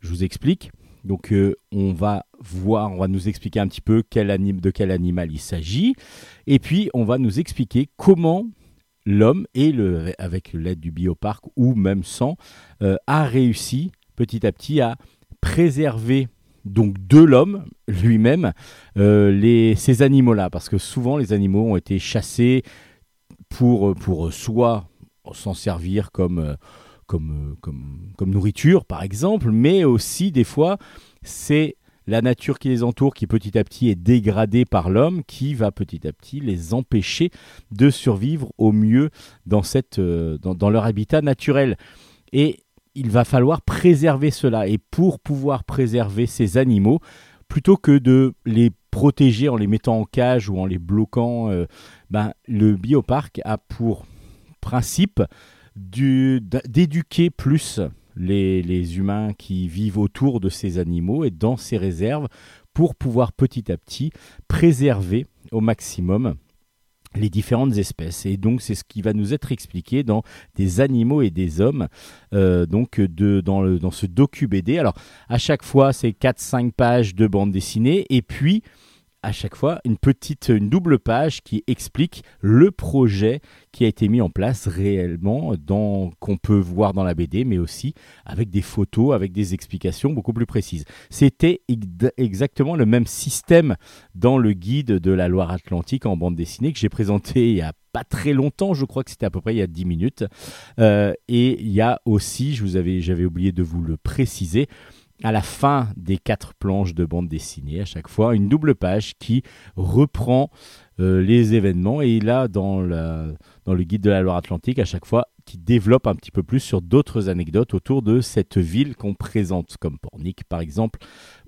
Je vous explique. Donc euh, on va voir, on va nous expliquer un petit peu de quel animal il s'agit. Et puis on va nous expliquer comment l'homme, et le, avec l'aide du bioparc ou même sans, euh, a réussi petit à petit à préserver donc de l'homme lui-même euh, ces animaux-là. Parce que souvent les animaux ont été chassés pour, pour s'en servir euh, comme, comme nourriture, par exemple, mais aussi des fois, c'est la nature qui les entoure qui petit à petit est dégradée par l'homme qui va petit à petit les empêcher de survivre au mieux euh, dans, leur habitat naturel. Et il va falloir préserver cela. Et pour pouvoir préserver ces animaux, plutôt que de les protéger en les mettant en cage ou en les bloquant, euh, ben, le bioparc a pour principe d'éduquer plus les, humains qui vivent autour de ces animaux et dans ces réserves pour pouvoir petit à petit préserver au maximum les différentes espèces. Et donc c'est ce qui va nous être expliqué dans des animaux et des hommes, euh, donc dans, dans ce docu BD. Alors à chaque fois c'est 4-5 pages de bande dessinée et puis à chaque fois une petite, une double page qui explique le projet qui a été mis en place réellement, qu'on peut voir dans la BD, mais aussi avec des photos, avec des explications beaucoup plus précises. C'était ex- exactement le même système dans le guide de la Loire-Atlantique en bande dessinée que j'ai présenté il y a pas très longtemps, je crois que c'était à peu près il y a 10 minutes. Euh, et il y a aussi, je vous avais, j'avais oublié de vous le préciser, à la fin des quatre planches de bande dessinée, à chaque fois, une double page qui reprend euh, les événements. Et là, dans, la- dans le guide de la Loire-Atlantique, à chaque fois, qui développe un petit peu plus sur d'autres anecdotes autour de cette ville qu'on présente, comme Pornic par exemple,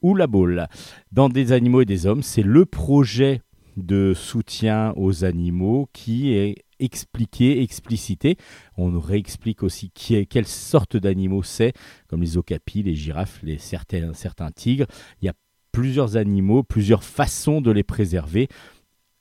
ou La Baule. Dans Des animaux et des hommes, c'est le projet de soutien aux animaux qui est expliqué, explicité. On réexplique aussi qui est, quelle sorte d'animaux c'est, comme les okapis, les girafes, les certains, certains tigres. Il y a plusieurs animaux, plusieurs façons de les préserver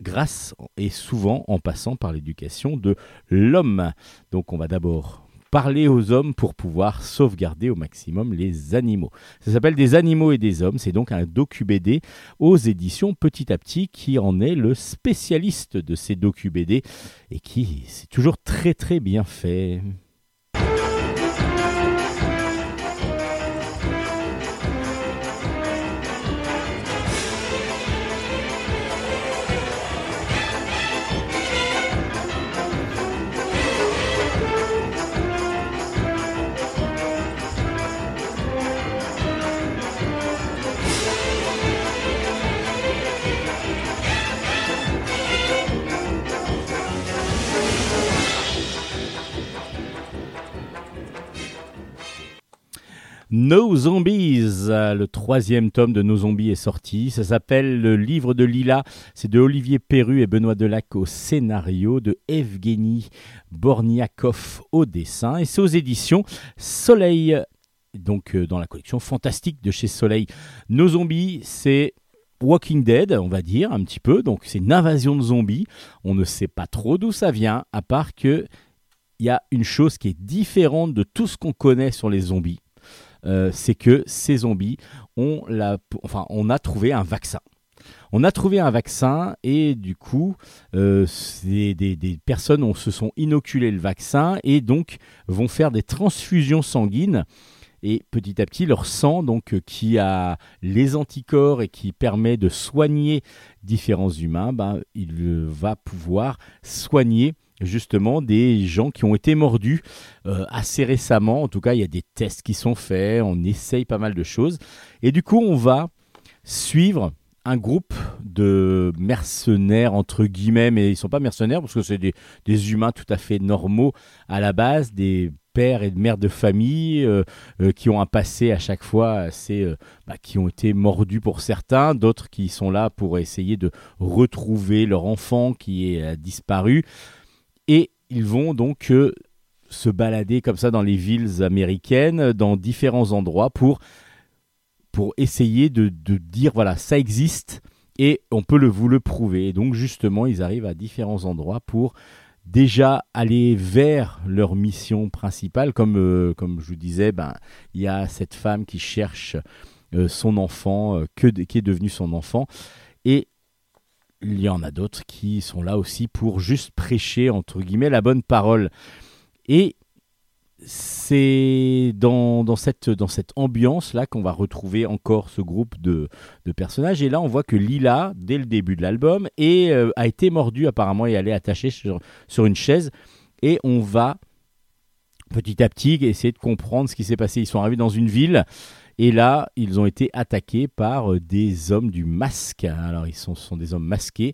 grâce et souvent en passant par l'éducation de l'homme. Donc on va d'abord parler aux hommes pour pouvoir sauvegarder au maximum les animaux. Ça s'appelle Des animaux et des hommes, c'est donc un docu-BD aux éditions Petit à Petit qui en est le spécialiste de ces docu-BD et qui c'est toujours très très bien fait. No Zombies, euh, le troisième tome de No Zombies est sorti. Ça s'appelle Le livre de Lila. C'est de Olivier Perru et Benoît Delac au scénario, de Evgeny Borniakov au dessin. Et c'est aux éditions Soleil, donc euh, dans la collection fantastique de chez Soleil. No Zombies, c'est Walking Dead, on va dire, un petit peu. Donc c'est une invasion de zombies. On ne sait pas trop d'où ça vient, à part que il y a une chose qui est différente de tout ce qu'on connaît sur les zombies. Euh, c'est que ces zombies, on, l'a- enfin, on a trouvé un vaccin. On a trouvé un vaccin et du coup, euh, des, personnes on se sont inoculées le vaccin et donc vont faire des transfusions sanguines. Et petit à petit, leur sang, donc, euh, qui a les anticorps et qui permet de soigner différents humains, ben, il va pouvoir soigner justement des gens qui ont été mordus euh, assez récemment. En tout cas, il y a des tests qui sont faits, on essaye pas mal de choses. Et du coup, on va suivre un groupe de mercenaires, entre guillemets, mais ils ne sont pas mercenaires parce que c'est des, des humains tout à fait normaux à la base, des pères et de mères de famille euh, euh, qui ont un passé à chaque fois assez, bah, qui ont été mordus pour certains, d'autres qui sont là pour essayer de retrouver leur enfant qui est disparu. Ils vont donc euh, se balader comme ça dans les villes américaines, dans différents endroits pour, pour essayer de, de dire voilà, ça existe et on peut le, vous le prouver. Et donc justement, ils arrivent à différents endroits pour déjà aller vers leur mission principale. Comme, euh, comme je vous disais, ben, il y a cette femme qui cherche euh, son enfant, que, qui est devenu son enfant. Et il y en a d'autres qui sont là aussi pour juste prêcher, entre guillemets, la bonne parole. Et c'est dans, cette, ambiance-là qu'on va retrouver encore ce groupe de, personnages. Et là, on voit que Lila, dès le début de l'album, euh, a été mordue apparemment et elle est attachée sur, sur une chaise. Et on va petit à petit essayer de comprendre ce qui s'est passé. Ils sont arrivés dans une ville. Et là, ils ont été attaqués par euh, des hommes du masque. Alors, ils sont, des hommes masqués.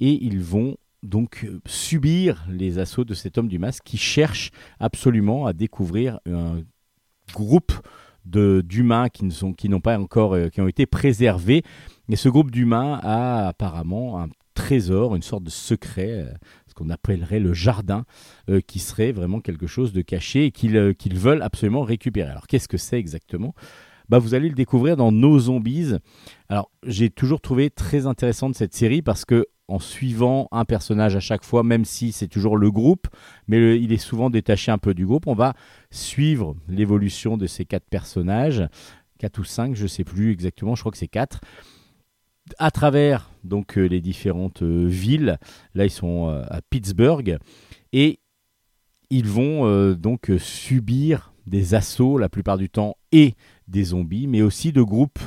Et ils vont donc euh, subir les assauts de cet homme du masque qui cherche absolument à découvrir un groupe d'humains qui ne sont qui n'ont pas encore euh, qui ont été préservés et ce groupe d'humains a apparemment un trésor une sorte de secret ce qu'on appellerait le jardin qui serait vraiment quelque chose de caché et qu'ils veulent absolument récupérer alors qu'est-ce que c'est exactement? Bah, vous allez le découvrir dans nos zombies alors j'ai toujours trouvé très intéressante cette série parce que en suivant un personnage à chaque fois, même si c'est toujours le groupe, mais il est souvent détaché un peu du groupe. On va suivre l'évolution de ces quatre personnages, quatre ou cinq, je sais plus exactement, je crois que c'est quatre, à travers donc euh, les différentes euh, villes. Là, ils sont euh, à Pittsburgh et ils vont donc subir des assauts la plupart du temps et des zombies, mais aussi de groupes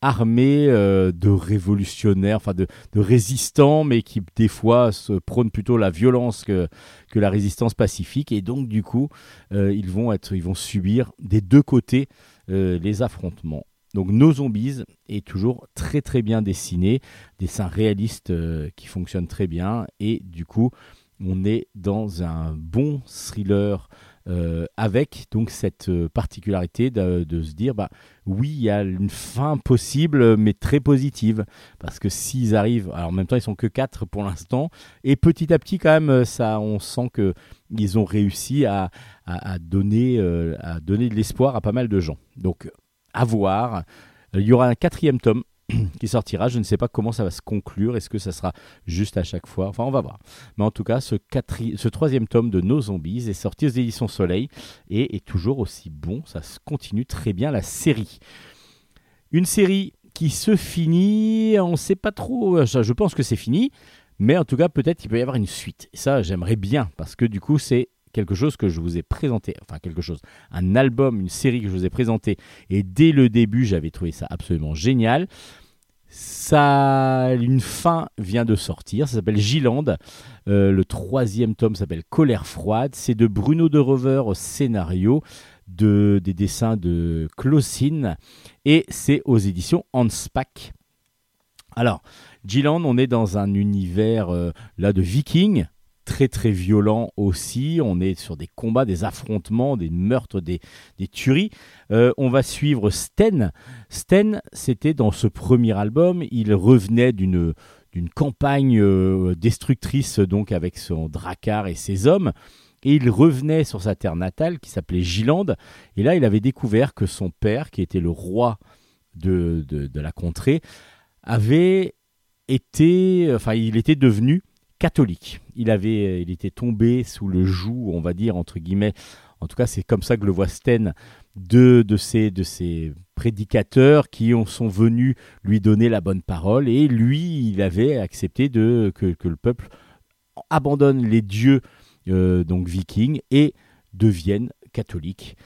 armés euh, de révolutionnaires, enfin de, résistants, mais qui des fois se prônent plutôt la violence que, la résistance pacifique. Et donc du coup, euh, ils vont être, ils vont subir des deux côtés euh, les affrontements. Donc nos zombies est toujours très très bien dessiné, dessin réaliste qui fonctionne très bien et du coup on est dans un bon thriller euh, avec donc cette euh, particularité de, se dire bah oui il y a une fin possible mais très positive. Parce que s'ils arrivent alors en même temps ils sont que 4 pour l'instant. Et petit à petit quand même ça on sent que ils ont réussi à, donner euh, à donner de l'espoir à pas mal de gens. Donc à voir. Il y aura un quatrième tome qui sortira. Je ne sais pas comment ça va se conclure. Est-ce que ça sera juste à chaque fois? Enfin, on va voir. Mais en tout cas, ce, troisième tome de Nos Zombies est sorti aux éditions Soleil et est toujours aussi bon. Ça se continue très bien la série. Une série qui se finit, on ne sait pas trop. Je je pense que c'est fini. Mais en tout cas, peut-être qu'il peut y avoir une suite. Et ça, j'aimerais bien parce que du coup, c'est quelque chose que je vous ai présenté, enfin quelque chose, un album, une série que je vous ai présenté, et dès le début, j'avais trouvé ça absolument génial. Ça, une fin vient de sortir, ça s'appelle Gilande. Euh, le troisième tome s'appelle Colère froide. C'est de Bruno de Rover au scénario, de, des dessins de Closine, et c'est aux éditions Hanspach. Alors, Gilland, on est dans un univers euh, là de vikings, très très violent aussi. On est sur des combats, des affrontements, des meurtres, des, des tueries. Euh, on va suivre Sten. Sten, c'était dans ce premier album, il revenait d'une d'une campagne euh, destructrice donc avec son Drakkar et ses hommes. Et il revenait sur sa terre natale qui s'appelait Gilande. Et là, il avait découvert que son père, qui était le roi de, de, de la contrée, avait été, enfin, il était devenu catholique. Il avait, il était tombé sous le joug, on va dire entre guillemets. En tout cas, c'est comme ça que le voit Sten de, de, ces, de ces prédicateurs qui ont, sont venus lui donner la bonne parole. Et lui, il avait accepté que le peuple abandonne les dieux euh, donc vikings et devienne catholique.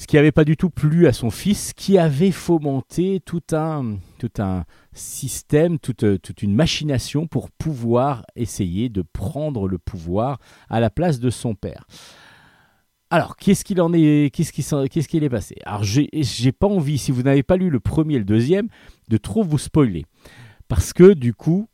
Ce qui n'avait pas du tout plu à son fils, qui avait fomenté tout un, tout un système, toute, une machination pour pouvoir essayer de prendre le pouvoir à la place de son père. Alors, qu'est-ce qu'il en est, qu'est-ce qu'il est passé? Alors, j'ai, j'ai pas envie, si vous n'avez pas lu le premier et le deuxième, de trop vous spoiler, parce que du coup,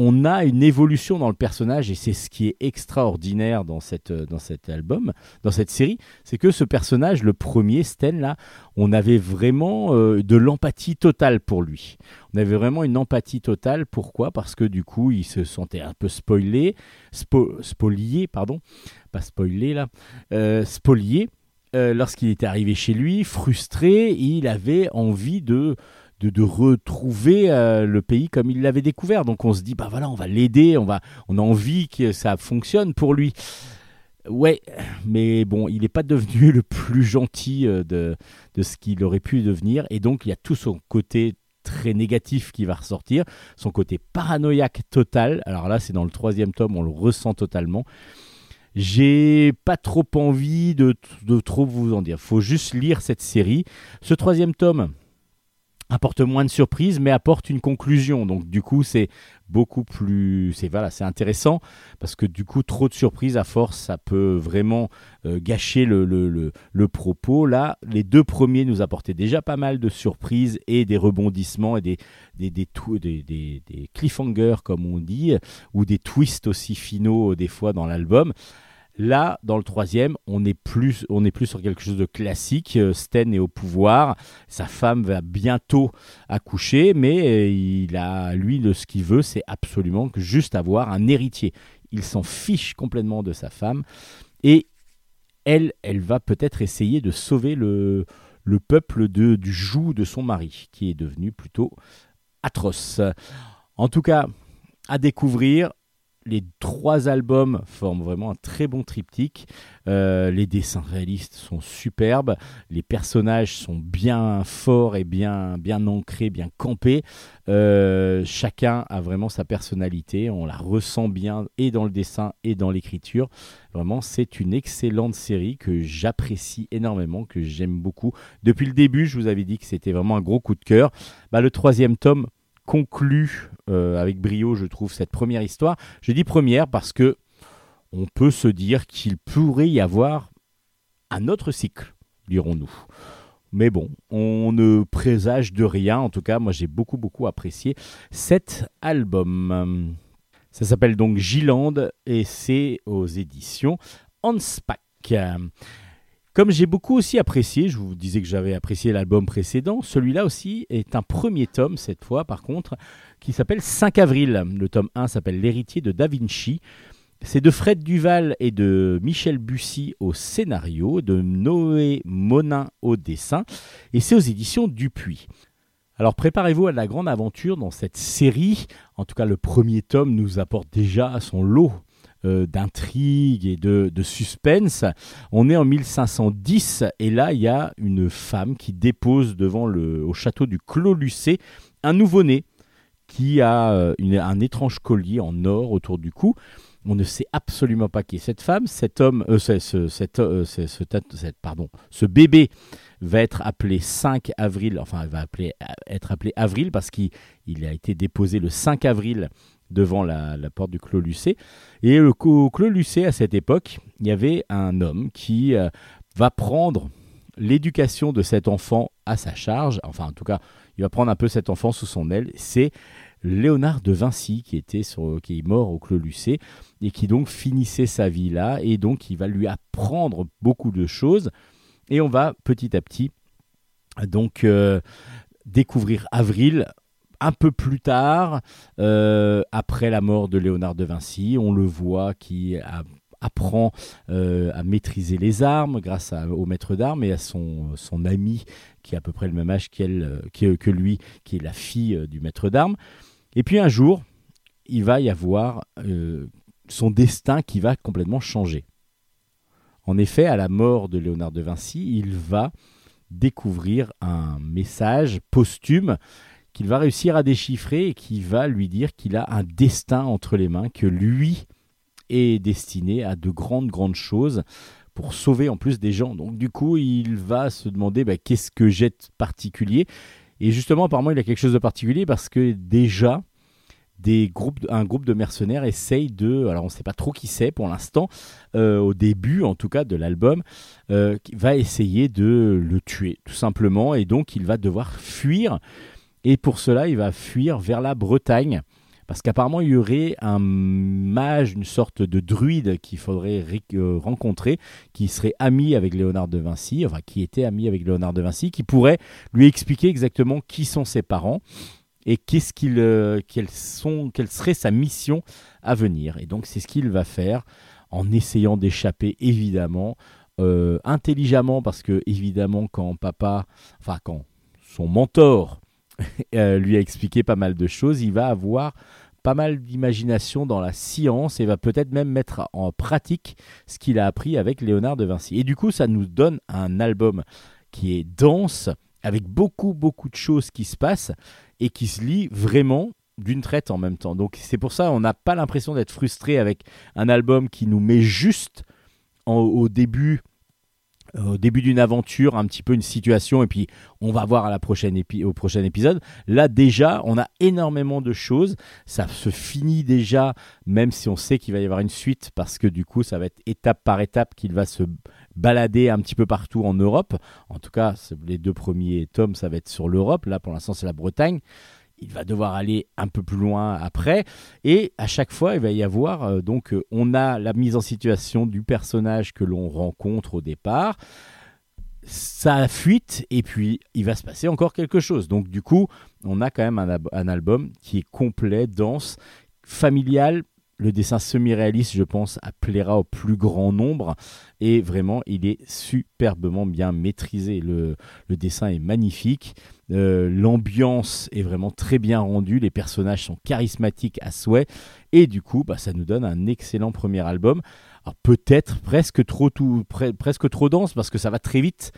on a une évolution dans le personnage et c'est ce qui est extraordinaire dans cette, dans cet album, dans cette série, c'est que ce personnage, le premier, Sten là, on avait vraiment euh, de l'empathie totale pour lui. On avait vraiment une empathie totale. Pourquoi? Parce que du coup, il se sentait un peu spoilé, spo- spolié, pardon, pas spoilé là, euh, spolié. euh, Lorsqu'il était arrivé chez lui, frustré, il avait envie de, de, retrouver euh, le pays comme il l'avait découvert. Donc on se dit, bah voilà, on va l'aider, on, va, on a envie que ça fonctionne pour lui. Ouais, mais bon, il n'est pas devenu le plus gentil euh, de, de ce qu'il aurait pu devenir. Et donc, il y a tout son côté très négatif qui va ressortir, son côté paranoïaque total. Alors là, c'est dans le troisième tome, on le ressent totalement. J'ai pas trop envie de, de trop vous en dire. faut juste lire cette série. Ce troisième tome apporte moins de surprises, mais apporte une conclusion. Donc du coup, c'est beaucoup plus, c'est voilà, c'est intéressant parce que du coup, trop de surprises à force, ça peut vraiment euh, gâcher le, le, le, le propos. Là, les deux premiers nous apportaient déjà pas mal de surprises et des rebondissements et des des, des, des, des, des cliffhangers comme on dit, ou des twists aussi finaux euh, des fois dans l'album. Là, dans le troisième, on est plus, sur quelque chose de classique. Euh, Sten est au pouvoir, sa femme va bientôt accoucher, mais euh, il a, lui, ce qu'il veut, c'est absolument juste avoir un héritier. Il s'en fiche complètement de sa femme et elle, elle va peut-être essayer de sauver le, le peuple de, du joug de son mari, qui est devenu plutôt atroce. En tout cas, à découvrir. Les trois albums forment vraiment un très bon triptyque. Euh, les dessins réalistes sont superbes. Les personnages sont bien forts et bien, ancrés, bien campés. Euh, chacun a vraiment sa personnalité. On la ressent bien et dans le dessin et dans l'écriture. Vraiment, c'est une excellente série que j'apprécie énormément, que j'aime beaucoup. Depuis le début, je vous avais dit que c'était vraiment un gros coup de cœur. Bah, le troisième tome conclut euh, avec brio, je trouve, cette première histoire. Je dis première parce que on peut se dire qu'il pourrait y avoir un autre cycle, dirons-nous. Mais bon, on ne présage de rien. En tout cas, moi, j'ai beaucoup, beaucoup apprécié cet album. Ça s'appelle donc Giland et c'est aux éditions Hanspach. Comme j'ai beaucoup aussi apprécié, je vous disais que j'avais apprécié l'album précédent, celui-là aussi est un premier tome, cette fois par contre, qui s'appelle 5 avril. Le tome 1 s'appelle L'héritier de Da Vinci. C'est de Fred Duval et de Michel Bussy au scénario, de Noé Monin au dessin, et c'est aux éditions Dupuis. Alors préparez-vous à la grande aventure dans cette série. En tout cas, le premier tome nous apporte déjà son lot euh, d'intrigue et de, suspense. On est en 1510 et là, il y a une femme qui dépose devant le, au château du Clos Lucé un nouveau-né qui a euh, un étrange collier en or autour du cou. On ne sait absolument pas qui est cette femme. Cet homme, euh, ce, ce- cet, ce- ce- cette- pardon, ce bébé va être appelé 5 avril, enfin, il va appeler- être appelé avril parce qu'il il a été déposé le 5 avril devant la, porte du Clos Lucé. Et le, au Clos Lucé, à cette époque, il y avait un homme qui euh, va prendre l'éducation de cet enfant à sa charge. Enfin, en tout cas, il va prendre un peu cet enfant sous son aile. C'est Léonard de Vinci qui était qui est mort au Clos Lucé et qui donc finissait sa vie là et donc il va lui apprendre beaucoup de choses et on va petit à petit donc euh, découvrir Avril un peu plus tard, euh, après la mort de Léonard de Vinci, on le voit qui apprend euh, à maîtriser les armes grâce au maître d'armes et à son, son ami qui a à peu près le même âge euh, que, lui, qui est la fille du maître d'armes. Et puis un jour, il va y avoir son destin qui va complètement changer. En effet, à la mort de Léonard de Vinci, il va découvrir un message posthume qu'il va réussir à déchiffrer et qui va lui dire qu'il a un destin entre les mains, que lui est destiné à de grandes, grandes choses pour sauver en plus des gens. Donc du coup, il va se demander bah, qu'est-ce que j'ai de particulier? Et justement, apparemment, il a quelque chose de particulier parce que déjà, des groupes, un groupe de mercenaires essaye de, alors on ne sait pas trop qui c'est pour l'instant, euh, au début en tout cas de l'album, euh, va essayer de le tuer tout simplement et donc il va devoir fuir et pour cela il va fuir vers la Bretagne parce qu'apparemment il y aurait un mage, une sorte de druide qu'il faudrait euh, rencontrer, qui serait ami avec Léonard de Vinci, enfin qui était ami avec Léonard de Vinci, qui pourrait lui expliquer exactement qui sont ses parents et qu'est-ce qu'il, euh, quelle serait sa mission à venir. Et donc c'est ce qu'il va faire en essayant d'échapper évidemment, euh, intelligemment, parce que évidemment quand papa, enfin quand son mentor lui a expliqué pas mal de choses, il va avoir pas mal d'imagination dans la science et va peut-être même mettre en pratique ce qu'il a appris avec Léonard de Vinci. Et du coup, ça nous donne un album qui est dense, avec beaucoup, beaucoup de choses qui se passent et qui se lit vraiment d'une traite en même temps. Donc c'est pour ça on n'a pas l'impression d'être frustré avec un album qui nous met juste au début au début d'une aventure, un petit peu une situation, et puis on va voir à la prochaine épi- au prochain épisode. Là déjà, on a énormément de choses. Ça se finit déjà, même si on sait qu'il va y avoir une suite, parce que du coup, ça va être étape par étape qu'il va se balader un petit peu partout en Europe. En tout cas, les deux premiers tomes, ça va être sur l'Europe. Là, pour l'instant, c'est la Bretagne. Il va devoir aller un peu plus loin après. Et à chaque fois, il va y avoir, euh, donc, euh, on a la mise en situation du personnage que l'on rencontre au départ. Ça fuite et puis il va se passer encore quelque chose. Donc du coup, on a quand même un album qui est complet, dense, familial. Le dessin semi-réaliste, je pense, plaira au plus grand nombre. Et vraiment, il est superbement bien maîtrisé. Le, dessin est magnifique. Euh, L'ambiance est vraiment très bien rendue. Les personnages sont charismatiques à souhait. Et du coup, bah, ça nous donne un excellent premier album. Peut-être presque trop, dense parce que ça va très vite.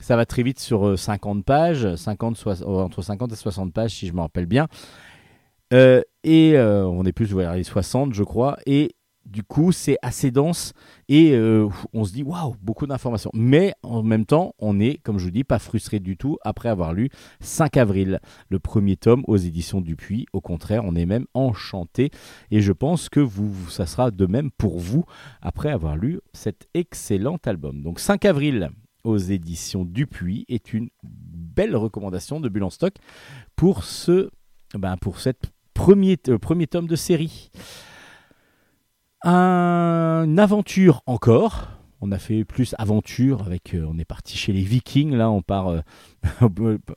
Ça va très vite sur euh, 50 pages, 50, soix- euh, entre 50 et 60 pages si je me rappelle bien. Euh, et euh, on est plus vers les 60, je crois. Et du coup, c'est assez dense et euh, on se dit waouh, beaucoup d'informations. Mais en même temps, on est, comme je vous dis, pas frustré du tout après avoir lu 5 avril, le premier tome aux éditions Dupuis. Au contraire, on est même enchanté et je pense que vous, ça sera de même pour vous après avoir lu cet excellent album. Donc 5 avril aux éditions Dupuis est une belle recommandation de Bulle en stock pour ce, ben pour cette premier, euh, premier tome de série. Un- une aventure encore. On a fait plus aventure avec. euh, on est parti chez les Vikings. Là, on part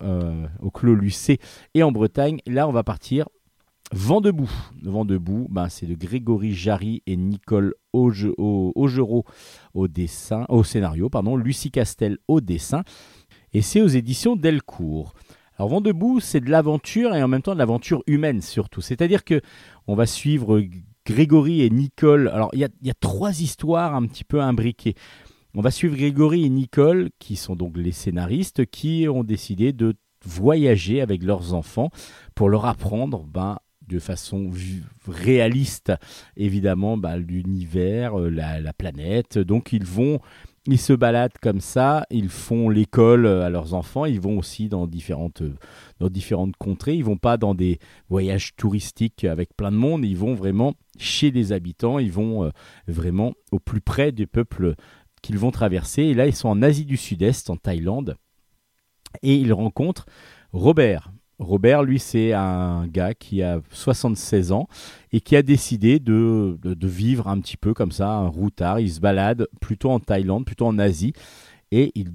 euh, au- Clos Lucé et en Bretagne. Là, on va partir Vent debout. Vent debout, ben, c'est de Grégory Jarry et Nicole Auge- Au- Augereau au au scénario, pardon, Lucie Castel au dessin, et c'est aux éditions Delcourt. Alors Vent debout, c'est de l'aventure et en même temps de l'aventure humaine surtout. C'est-à-dire que on va suivre Grégory et Nicole. Alors il y a, trois histoires un petit peu imbriquées. On va suivre Grégory et Nicole, qui sont donc les scénaristes, qui ont décidé de voyager avec leurs enfants pour leur apprendre ben, de façon réaliste, évidemment, ben, l'univers, euh, la, la planète. Donc ils vont, ils se baladent comme ça, ils font l'école à leurs enfants, ils vont aussi dans différentes, différentes contrées, ils vont pas dans des voyages touristiques avec plein de monde, ils vont vraiment chez les habitants, ils vont euh, vraiment au plus près des peuples qu'ils vont traverser. Et là, ils sont en Asie du Sud-Est, en Thaïlande, et ils rencontrent Robert. Robert, lui, c'est un gars qui a 76 ans et qui a décidé de, de, vivre un petit peu comme ça, un routard. Il se balade plutôt en Thaïlande, plutôt en Asie, et il,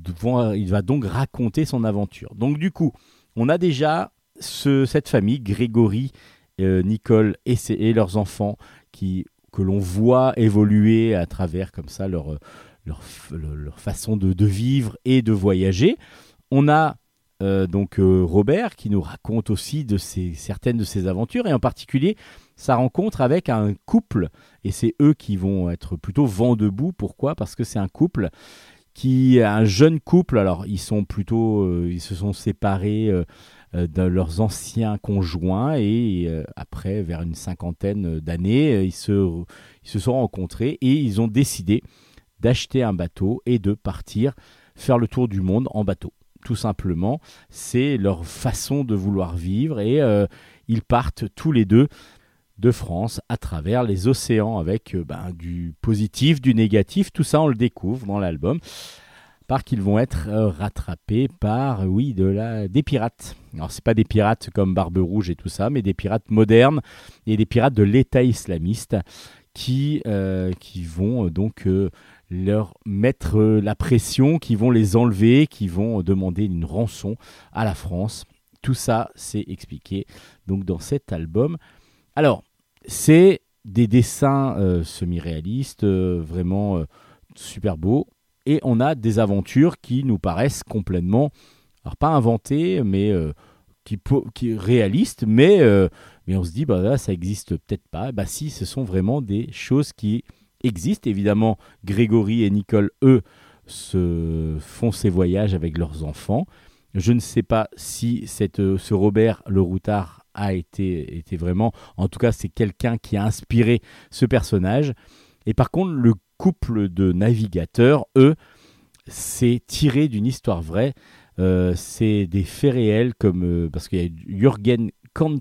va donc raconter son aventure. Donc du coup, on a déjà ce- cette famille, Grégory, euh, Nicole et, leurs enfants, qui, que l'on voit évoluer à travers comme ça leur, leur façon de, de vivre et de voyager. On a euh, donc euh, Robert qui nous raconte aussi de certaines de ses aventures et en particulier sa rencontre avec un couple et c'est eux qui vont être plutôt vent debout. Pourquoi? Parce que c'est un couple qui un jeune couple. Alors ils sont plutôt euh, ils se sont séparés de leurs anciens conjoints et après vers une cinquantaine d'années ils se ils se sont rencontrés et ils ont décidé d'acheter un bateau et de partir faire le tour du monde en bateau. Tout simplement, c'est leur façon de vouloir vivre et euh, ils partent tous les deux de France à travers les océans avec euh, ben, du positif, du négatif. Tout ça, on le découvre dans l'album. Par qu'ils vont être euh, rattrapés par, oui, de la, des pirates. Alors, c'est pas des pirates comme Barbe Rouge et tout ça, mais des pirates modernes et des pirates de l'État islamiste qui, vont donc leur mettre euh, la pression, qui vont les enlever, qui vont demander une rançon à la France. Tout ça, c'est expliqué donc dans cet album. Alors, c'est des dessins euh, semi-réalistes, euh, vraiment euh, super beaux, et on a des aventures qui nous paraissent complètement, alors pas inventées, mais euh, qui, qui réalistes, mais, euh, mais on se dit, bah là, ça existe peut-être pas. Bah si, ce sont vraiment des choses qui existent. Évidemment, Grégory et Nicole, eux, se font ces voyages avec leurs enfants. Je ne sais pas si cette, euh, ce Robert le Routard a été, été vraiment. En tout cas, c'est quelqu'un qui a inspiré ce personnage. Et par contre, le couple de navigateurs, eux, c'est tiré d'une histoire vraie. Euh, c'est des faits réels, comme euh, parce qu'il y a Jürgen Kant,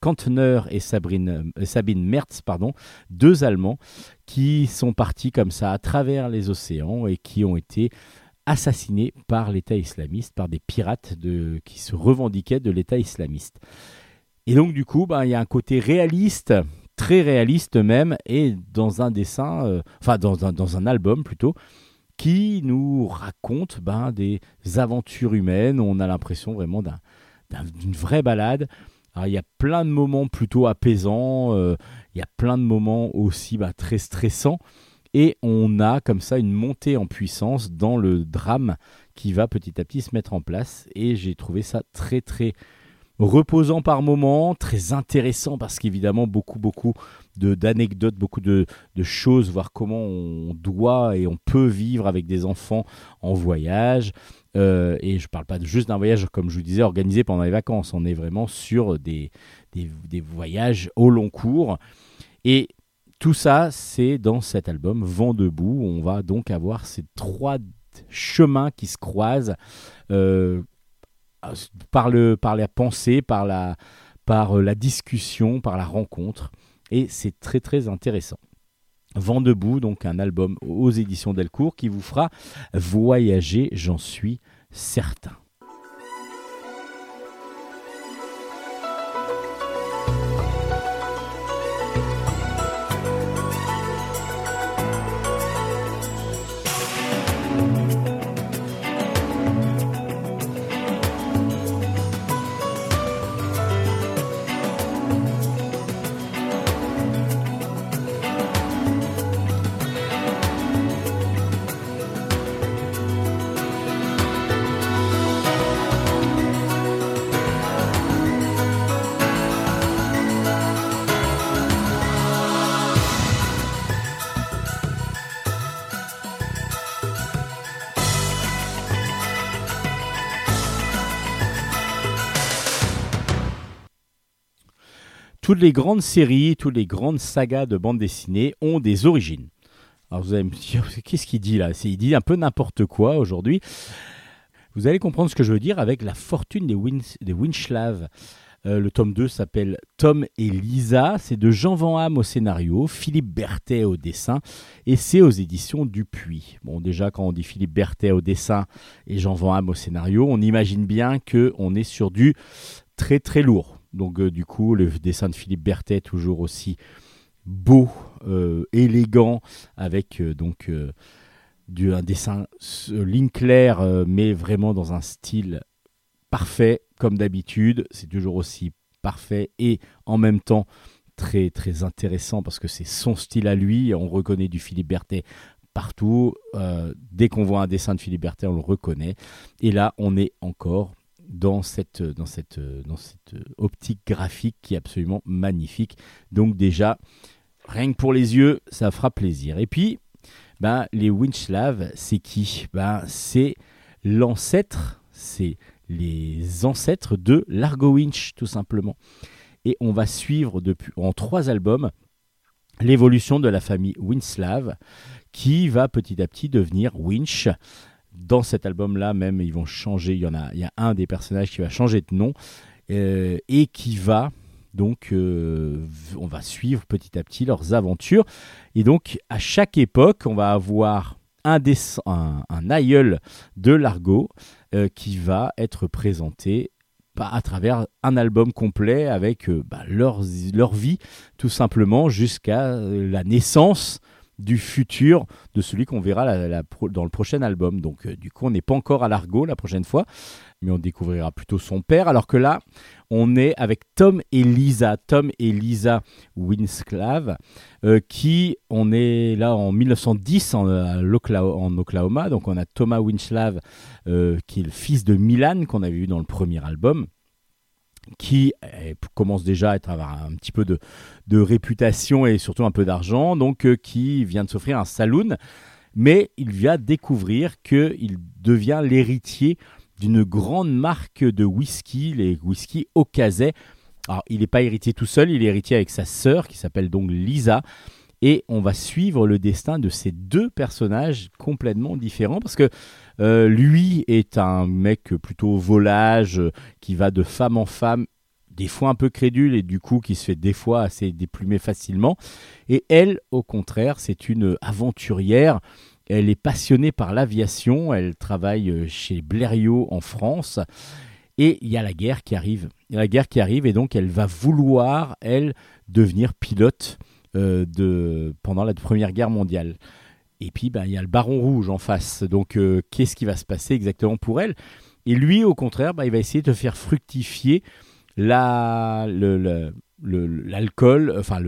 Kantner et euh, Sabine Mertz, pardon, deux Allemands qui sont partis comme ça à travers les océans et qui ont été assassinés par l'État islamiste, par des pirates qui se revendiquaient de l'État islamiste. Et donc du coup, ben, il y a un côté réaliste, très réaliste même, et dans un dessin, euh, enfin dans un, dans un album plutôt, qui nous raconte ben, des aventures humaines. On a l'impression vraiment d'un- d'un- d'une vraie balade. Alors, il y a plein de moments plutôt apaisants, euh, il y a plein de moments aussi bah, très stressants, et on a comme ça une montée en puissance dans le drame qui va petit à petit se mettre en place, et j'ai trouvé ça très très reposant par moments, très intéressant parce qu'évidemment beaucoup beaucoup d'anecdotes, beaucoup de, de choses, voir comment on doit et on peut vivre avec des enfants en voyage. Euh, et je ne parle pas juste d'un voyage, comme je vous disais, organisé pendant les vacances. On est vraiment sur des, des, voyages au long cours. Et tout ça, c'est dans cet album Vent debout. On va donc avoir ces trois chemins qui se croisent euh, par, le, par la pensée, par la, par la discussion, par la rencontre. Et c'est très très intéressant. Vent debout, donc un album aux éditions Delcourt qui vous fera voyager, j'en suis certain. Toutes les grandes séries, toutes les grandes sagas de bande dessinée ont des origines. Alors vous allez me dire, qu'est-ce qu'il dit là? Il dit un peu n'importe quoi aujourd'hui. Vous allez comprendre ce que je veux dire avec La fortune des, Win- des Winchlav. Euh, le tome 2 s'appelle Tom et Lisa. C'est de Jean Van Hamme au scénario, Philippe Berthet au dessin, et c'est aux éditions Dupuis. Bon, déjà, quand on dit Philippe Berthet au dessin et Jean Van Hamme au scénario, on imagine bien qu'on est sur du très très lourd. Donc, euh, du coup, le dessin de Philippe Berthet, toujours aussi beau, euh, élégant, avec euh, donc un dessin ligne claire, mais vraiment dans un style parfait, comme d'habitude. C'est toujours aussi parfait et en même temps très très intéressant parce que c'est son style à lui. On reconnaît du Philippe Berthet partout. Dès qu'on voit un dessin de Philippe Berthet, on le reconnaît. Et là, on est encore dans cette, dans cette, dans cette optique graphique qui est absolument magnifique. Donc déjà, rien que pour les yeux, ça fera plaisir. Et puis, ben, les Winchslav, c'est qui? Ben, C'est l'ancêtre, c'est les ancêtres de Largo Winch, tout simplement. Et on va suivre depuis, en trois albums l'évolution de la famille Winslav, qui va petit à petit devenir Winch. Dans cet album-là, même, ils vont changer. Il y en a, il y a un des personnages qui va changer de nom euh, et qui va donc, euh, on va suivre petit à petit leurs aventures. Et donc, à chaque époque, on va avoir un, dess- un, aïeul de Largo euh, qui va être présenté bah, à travers un album complet avec bah, leur, vie, tout simplement, jusqu'à la naissance du futur de celui qu'on verra dans le prochain album. Donc, euh, du coup, on n'est pas encore à Largo la prochaine fois, mais on découvrira plutôt son père. Alors que là, on est avec Tom et Lisa. Tom et Lisa Winsclave, euh, qui, on est là en 1910 en, l'Okla- en Oklahoma. Donc on a Thomas Winsclave, euh, qui est le fils de Milan, qu'on avait vu dans le premier album qui euh, commence déjà à avoir un petit peu de, réputation et surtout un peu d'argent, donc euh, qui vient de s'offrir un saloon, mais il vient découvrir qu'il devient l'héritier d'une grande marque de whisky, les whisky Okazay. Alors, il n'est pas héritier tout seul, il est héritier avec sa sœur qui s'appelle donc Lisa. Et on va suivre le destin de ces deux personnages complètement différents parce que euh, lui est un mec plutôt volage euh, qui va de femme en femme, des fois un peu crédule et du coup qui se fait des fois assez déplumer facilement. Et elle, au contraire, c'est une aventurière elle est passionnée par l'aviation, elle travaille euh, chez Blériot en France. Et il y a la guerre qui arrive. Il y a la guerre qui arrive et donc elle va vouloir, elle, devenir pilote pendant la Première Guerre mondiale. Et puis, ben, il y a le Baron Rouge en face. Donc, euh, qu'est-ce qui va se passer exactement pour elle? Et lui, au contraire, ben, il va essayer de faire fructifier l'alcool, enfin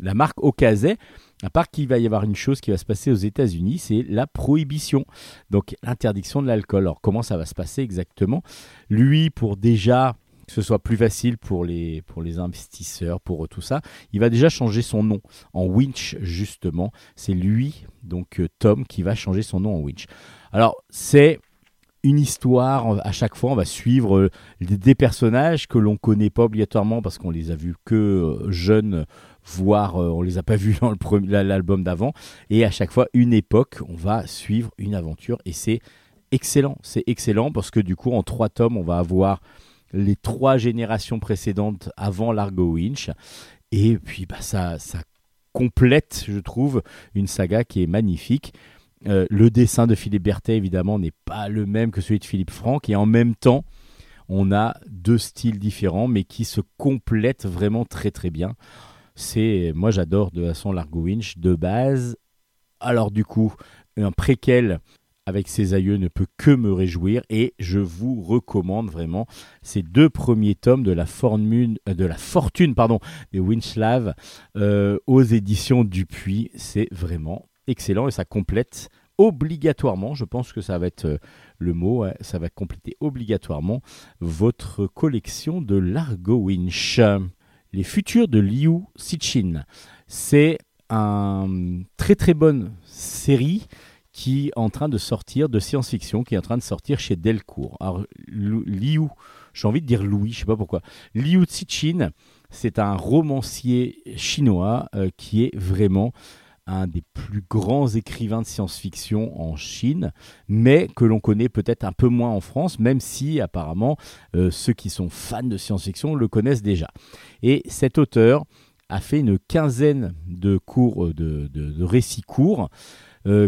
la marque Okazay, à part qu'il va y avoir une chose qui va se passer aux États-Unis, c'est la prohibition, donc l'interdiction de l'alcool. Alors comment ça va se passer exactement? Lui, pour déjà que ce soit plus facile pour les, pour les investisseurs, pour tout ça, il va déjà changer son nom en Winch, justement. C'est lui, donc euh, Tom, qui va changer son nom en Winch. Alors, c'est une histoire, à chaque fois, on va suivre euh, des personnages que l'on connaît pas obligatoirement parce qu'on les a vus que euh, jeunes, voire euh, on les a pas vus dans l'album d'avant. Et à chaque fois, une époque, on va suivre une aventure et c'est excellent. C'est excellent parce que du coup, en trois tomes, on va avoir les trois générations précédentes avant Largo Winch. Et puis, bah, ça, complète, je trouve, une saga qui est magnifique. Euh, le dessin de Philippe Berthet, évidemment, n'est pas le même que celui de Philippe Franck. Et en même temps, on a deux styles différents, mais qui se complètent vraiment très très bien. C'est, moi, j'adore de façon Largo Winch de base. Alors du coup, un préquel avec ses aïeux ne peut que me réjouir et je vous recommande vraiment ces deux premiers tomes de la fortune, euh, de la fortune pardon, des Winchslav euh, aux éditions Dupuis. C'est vraiment excellent et ça complète obligatoirement, je pense que ça va être euh, le mot, ça va compléter obligatoirement votre collection de Largo Winch. Les futurs de Liu Sichin. C'est une très très bonne série qui est en train de sortir de science-fiction, qui est en train de sortir chez Delcourt. Alors, Liu, j'ai envie de dire Louis, je sais pas pourquoi. Liu Cixin, c'est un romancier chinois euh, qui est vraiment un des plus grands écrivains de science-fiction en Chine, mais que l'on connaît peut-être un peu moins en France, même si apparemment euh, ceux qui sont fans de science-fiction le connaissent déjà. Et cet auteur a fait une quinzaine de cours euh, de, récits courts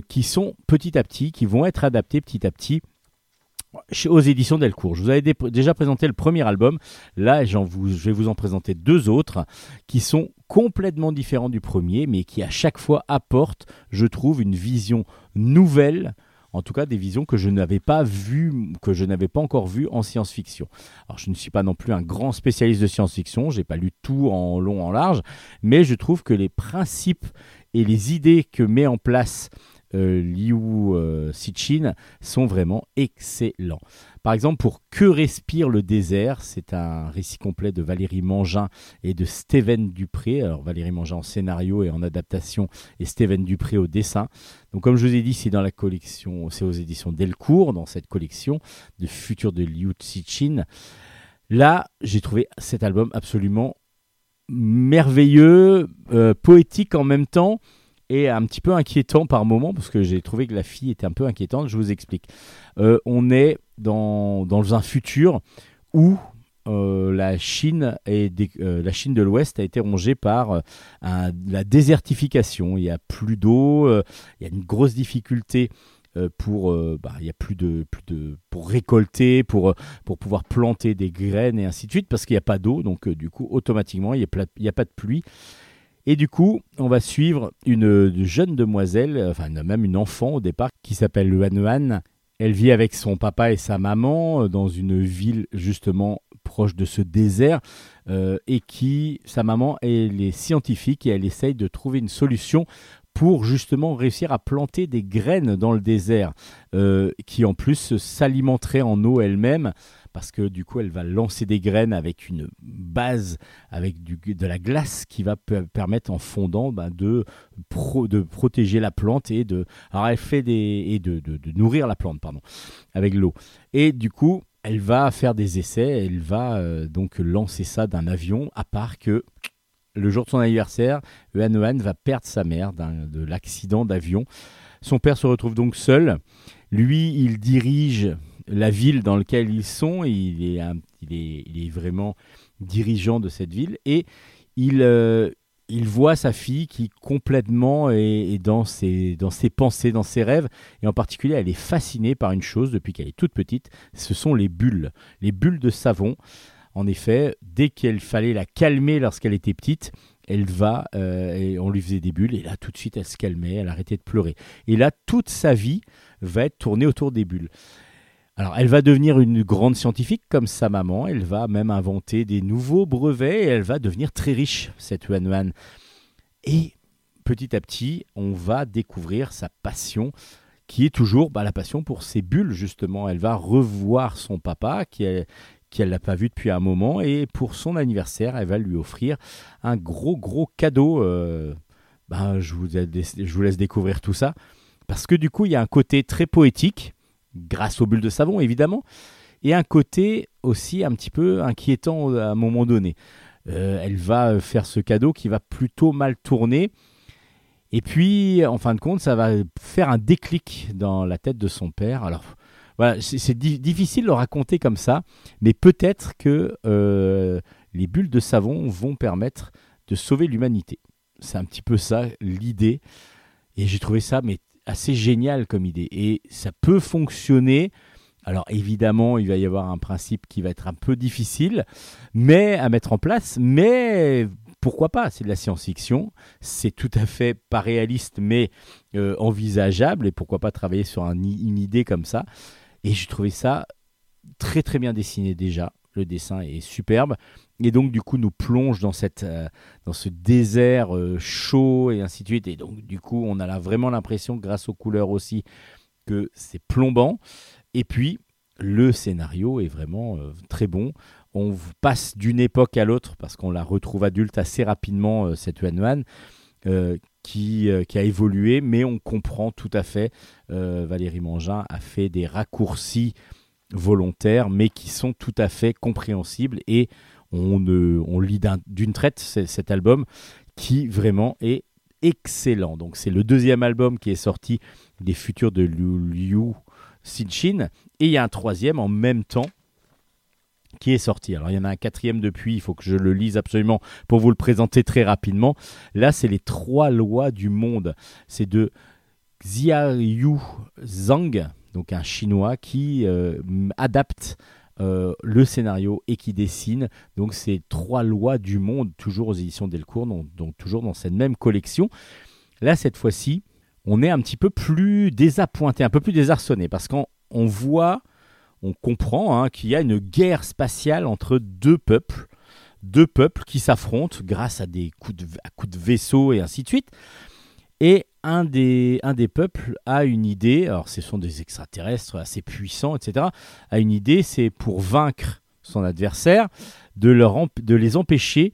qui sont petit à petit, qui vont être adaptés petit à petit aux éditions Delcourt. Je vous avais dé- déjà présenté le premier album. Là, vous, je vais vous en présenter deux autres qui sont complètement différents du premier, mais qui à chaque fois apportent, je trouve, une vision nouvelle En tout cas, des visions que je n'avais pas vues, que je n'avais pas encore vues en science-fiction. Alors, je ne suis pas non plus un grand spécialiste de science-fiction. J'ai pas lu tout en long, en large, mais je trouve que les principes et les idées que met en place euh, Liu euh, sont vraiment excellents. Par exemple, pour Que respire le désert, c'est un récit complet de Valérie Mangin et de Steven Dupré. Alors Valérie Mangin en scénario et en adaptation et Steven Dupré au dessin. Donc comme je vous ai dit, c'est dans la collection, c'est aux éditions Delcourt, dans cette collection de Futur de Liu Cixin. Là, j'ai trouvé cet album absolument merveilleux, euh, poétique en même temps et un petit peu inquiétant par moment parce que j'ai trouvé que la fille était un peu inquiétante. Je vous explique. Euh, on est dans, dans un futur où euh, la Chine la Chine de l'Ouest a été rongée par la désertification. Il n'y a plus d'eau, il y a une grosse difficulté pour euh, bah, y a plus de plus de pour récolter pour euh, pour pouvoir planter des graines et ainsi de suite parce qu'il n'y a pas d'eau. Donc euh, du coup automatiquement il n'y a, y a pas de pluie. Et du coup on va suivre une, une jeune demoiselle euh, enfin même une enfant au départ qui s'appelle Luan elle vit avec son papa et sa maman euh, dans une ville justement proche de ce désert euh, et qui sa maman elle est scientifique et elle essaye de trouver une solution pour justement réussir à planter des graines dans le désert euh, qui en plus s'alimenteraient en eau elle-même parce que du coup elle va lancer des graines avec une base avec de la glace qui va pe- permettre en fondant ben, de, de protéger la plante et de alors elle fait des et de- de nourrir la plante pardon avec l'eau. Et du coup elle va faire des essais elle va euh, donc lancer ça d'un avion à part que le jour de son anniversaire Yuan va perdre sa mère de l'accident d'avion. Son père se retrouve donc seul. Lui il dirige la ville dans laquelle ils sont. Il est, il est, vraiment dirigeant de cette ville. Et il, euh, voit sa fille qui complètement est, est dans, ses, dans ses pensées, dans ses rêves, et en particulier elle est fascinée par une chose depuis qu'elle est toute petite, ce sont les bulles, les bulles de savon. En effet, dès qu'il fallait la calmer lorsqu'elle était petite, elle va, euh, et on lui faisait des bulles, et là tout de suite elle se calmait, elle arrêtait de pleurer. Et là, toute sa vie va être tournée autour des bulles. Alors, elle va devenir une grande scientifique comme sa maman. Elle va même inventer des nouveaux brevets et elle va devenir très riche, cette Yuan Yuan. Et petit à petit, on va découvrir sa passion, qui est toujours bah, la passion pour ses bulles, justement. Elle va revoir son papa, qui est qu'elle l'a pas vu depuis un moment et pour son anniversaire elle va lui offrir un gros gros cadeau euh, ben, je, vous je vous laisse découvrir tout ça parce que du coup il y a un côté très poétique grâce aux bulles de savon évidemment, et un côté aussi un petit peu inquiétant à un moment donné. Euh, elle va faire ce cadeau qui va plutôt mal tourner, et puis en fin de compte, ça va faire un déclic dans la tête de son père. Alors voilà, c'est c'est di- difficile de le raconter comme ça, mais peut-être que euh, les bulles de savon vont permettre de sauver l'humanité. C'est un petit peu ça l'idée, et j'ai trouvé ça mais assez génial comme idée. Et ça peut fonctionner. Alors évidemment, il va y avoir un principe qui va être un peu difficile, mais à mettre en place. Mais pourquoi pas? C'est de la science-fiction. C'est tout à fait pas réaliste, mais euh, envisageable. Et pourquoi pas travailler sur une idée comme ça? Et j'ai trouvé ça très très bien dessiné déjà. Le dessin est superbe. Et donc du coup nous plonge dans, cette, euh, dans ce désert euh, chaud et ainsi de suite. Et donc du coup on a vraiment l'impression, grâce aux couleurs aussi, que c'est plombant. Et puis le scénario est vraiment euh, très bon. On passe d'une époque à l'autre parce qu'on la retrouve adulte assez rapidement, cette Yuan qui, euh, qui a évolué, mais on comprend tout à fait. euh, Valérie Mangin a fait des raccourcis volontaires, mais qui sont tout à fait compréhensibles et on, lit d'un- d'une traite cet album qui vraiment est excellent. Donc c'est le deuxième album qui est sorti des futurs de Liu, Liu Cixin et il y a un troisième en même temps qui est sorti. Alors il y en a un quatrième depuis, il faut que je le lise absolument pour vous le présenter très rapidement. Là c'est les trois lois du monde. C'est de Xiaoyu Zhang, donc un chinois qui euh, adapte euh, le scénario et qui dessine. Donc c'est trois lois du monde, toujours aux éditions Delcourt, donc, toujours dans cette même collection. Là cette fois-ci, on est un petit peu plus désappointé, un peu plus désarçonné, parce qu'on on voit, on comprend hein, qu'il y a une guerre spatiale entre deux peuples, deux peuples qui s'affrontent grâce à des coups de, vaisseau et ainsi de suite. Et un des, un des peuples a une idée, alors ce sont des extraterrestres assez puissants, etc., a une idée, c'est pour vaincre son adversaire, de, leur de les empêcher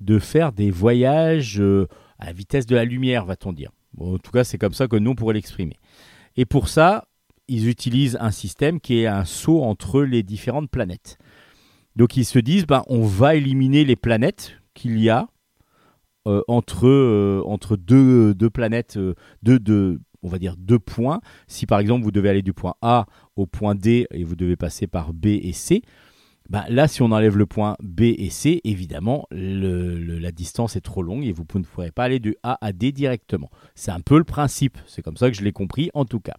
de faire des voyages euh, à la vitesse de la lumière, va-t-on dire. En tout cas, c'est comme ça que nous, on pourrait l'exprimer. Et pour ça, ils utilisent un système qui est un saut entre les différentes planètes. Donc ils se disent, ben, on va éliminer les planètes qu'il y a euh, entre, euh, entre deux, deux planètes, euh, deux, on va dire deux points. Si par exemple vous devez aller du point A au point D et vous devez passer par B et C, ben, là si on enlève le point B et C, évidemment la distance est trop longue et vous ne pourrez pas aller du A à D directement. C'est un peu le principe, c'est comme ça que je l'ai compris en tout cas.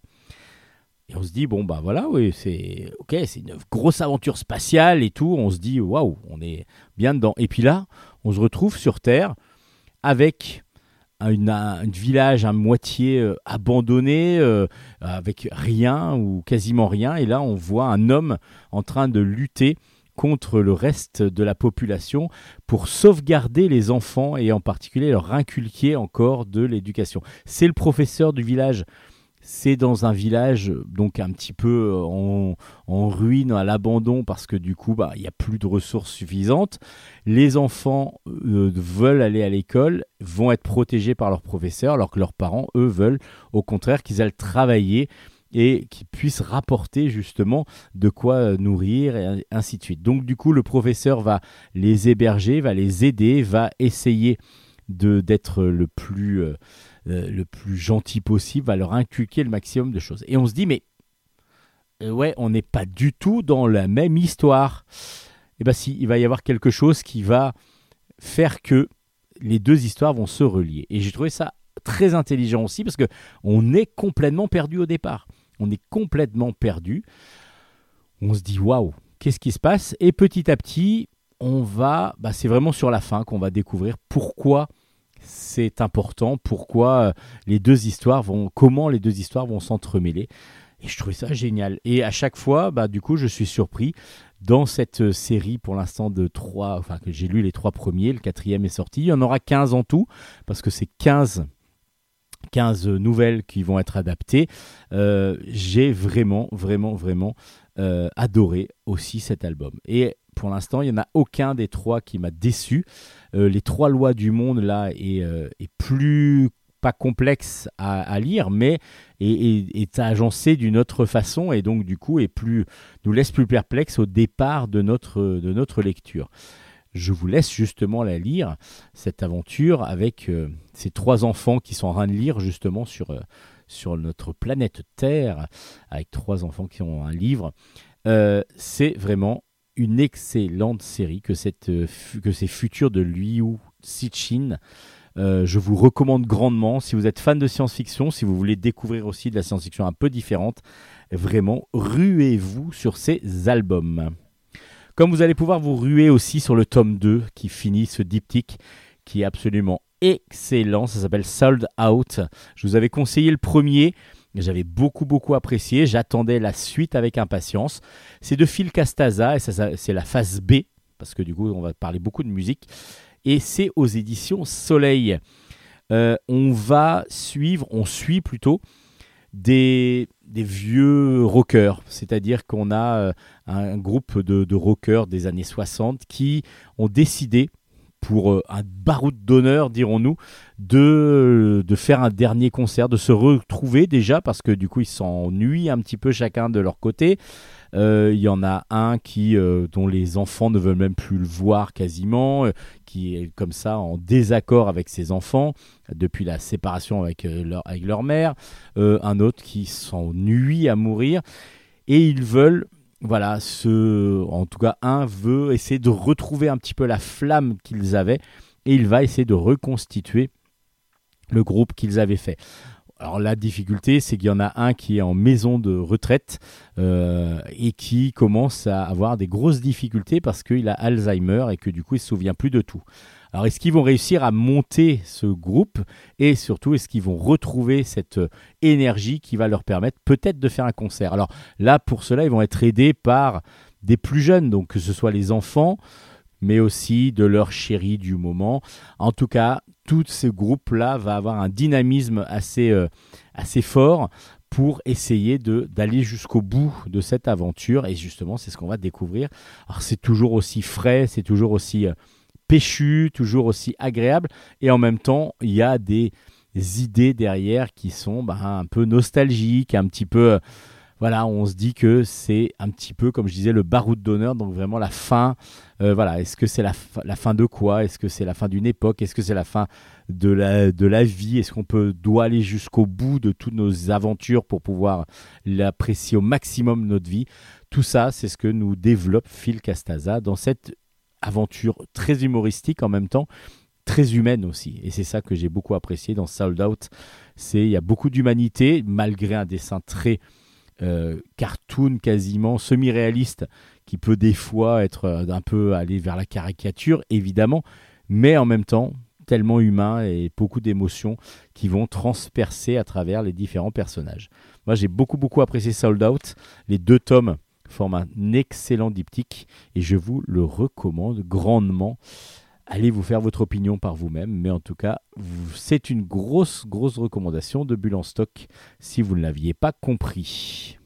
Et on se dit, bon, bah voilà, oui, c'est ok, c'est une grosse aventure spatiale et tout. On se dit, waouh, on est bien dedans. Et puis là, on se retrouve sur Terre avec un, village à moitié euh, abandonné, euh, avec rien ou quasiment rien. Et là, on voit un homme en train de lutter contre le reste de la population pour sauvegarder les enfants et en particulier leur inculquer encore de l'éducation. C'est le professeur du village. C'est dans un village donc un petit peu euh, en, en ruine, à l'abandon, parce que du coup, bah, il n'y a plus de ressources suffisantes. Les enfants euh, veulent aller à l'école, vont être protégés par leurs professeurs, alors que leurs parents, eux, veulent au contraire qu'ils aillent travailler et qu'ils puissent rapporter justement de quoi euh, nourrir et ainsi de suite. Donc du coup, le professeur va les héberger, va les aider, va essayer de d'être le plus euh, le plus gentil possible, va leur inculquer le maximum de choses. Et on se dit mais euh, ouais, on n'est pas du tout dans la même histoire. Et bien si, il va y avoir quelque chose qui va faire que les deux histoires vont se relier. Et j'ai trouvé ça très intelligent aussi parce que on est complètement perdu au départ. On est complètement perdu. On se dit waouh, qu'est-ce qui se passe? Et petit à petit, on va, bah, c'est vraiment sur la fin qu'on va découvrir pourquoi c'est important, pourquoi euh, les deux histoires vont, comment les deux histoires vont s'entremêler. Et je trouvais ça génial. Et à chaque fois, bah, du coup, je suis surpris dans cette euh, série pour l'instant de trois, enfin que j'ai lu les trois premiers, le quatrième est sorti. Il y en aura 15 en tout, parce que c'est 15, 15 nouvelles qui vont être adaptées. Euh, j'ai vraiment, vraiment, vraiment euh, adoré aussi cet album. Et pour l'instant, il n'y en a aucun des trois qui m'a déçu. Euh, les trois lois du monde, là, est, euh, plus pas complexe à, lire, mais est, est- est agencé d'une autre façon et donc du coup est plus, nous laisse plus perplexe au départ de notre, de notre lecture. Je vous laisse justement la lire, cette aventure, avec euh, ces trois enfants qui sont en train de lire justement sur, sur notre planète Terre, avec trois enfants qui ont un livre. C'est vraiment une excellente série que, cette, euh, que ces futurs de Liu Cixin. Euh, je vous recommande grandement. Si vous êtes fan de science-fiction, si vous voulez découvrir aussi de la science-fiction un peu différente, vraiment, ruez-vous sur ces albums. Comme vous allez pouvoir vous ruer aussi sur le tome 2 qui finit ce diptyque qui est absolument excellent. Ça s'appelle Sold Out. Je vous avais conseillé le premier. J'avais beaucoup, beaucoup apprécié. J'attendais la suite avec impatience. C'est de Phil Castaza et c'est la phase B parce que du coup, on va parler beaucoup de musique. Et c'est aux éditions Soleil. Euh, on va suivre, on suit plutôt des, vieux rockers. C'est-à-dire qu'on a euh, un groupe de rockers des années 60 qui ont décidé, pour euh, un baroud d'honneur, dirons-nous, de, de faire un dernier concert, de se retrouver déjà, parce que du coup ils s'ennuient un petit peu chacun de leur côté. Euh, Il y en a un qui, euh, dont les enfants ne veulent même plus le voir quasiment, euh, qui est comme ça en désaccord avec ses enfants depuis la séparation avec, euh, leur, avec leur mère. Euh, un autre qui s'ennuie à mourir. Et ils veulent voilà, ce, en tout cas, un veut essayer de retrouver un petit peu la flamme qu'ils avaient et il va essayer de reconstituer le groupe qu'ils avaient fait. Alors la difficulté, c'est qu'il y en a un qui est en maison de retraite euh, et qui commence à avoir des grosses difficultés parce qu'il a Alzheimer et que du coup il se souvient plus de tout. Alors est-ce qu'ils vont réussir à monter ce groupe et surtout est-ce qu'ils vont retrouver cette euh, énergie qui va leur permettre peut-être de faire un concert? Alors là pour cela ils vont être aidés par des plus jeunes, donc que ce soit les enfants, mais aussi de leur chérie du moment. En tout cas, tout ce groupe-là va avoir un dynamisme assez, euh, assez fort pour essayer d'aller jusqu'au bout de cette aventure et justement c'est ce qu'on va découvrir. Alors c'est toujours aussi frais, c'est toujours aussi euh, toujours aussi agréable. Et en même temps il y a des idées derrière qui sont bah, un peu nostalgiques, un petit peu euh, voilà, on se dit que c'est un petit peu, comme je disais, le baroud d'honneur, donc vraiment la fin. euh, voilà, est-ce que c'est la, fin- la fin de quoi? Est-ce que c'est la fin d'une époque? Est-ce que c'est la fin de la, de la vie? Est-ce qu'on peut doit aller jusqu'au bout de toutes nos aventures pour pouvoir l'apprécier au maximum notre vie? Tout ça, c'est ce que nous développe Phil Castaza dans cette aventure très humoristique en même temps très humaine aussi. Et c'est ça que j'ai beaucoup apprécié dans Sold Out. C'est il y a beaucoup d'humanité malgré un dessin très euh, cartoon quasiment semi-réaliste qui peut des fois être euh, un peu aller vers la caricature évidemment mais en même temps tellement humain et beaucoup d'émotions qui vont transpercer à travers les différents personnages. Moi j'ai beaucoup beaucoup apprécié Sold Out, les deux tomes forment un excellent diptyque et je vous le recommande grandement. Allez vous faire votre opinion par vous-même, mais en tout cas, c'est une grosse, grosse recommandation de Bulle stock si vous ne l'aviez pas compris.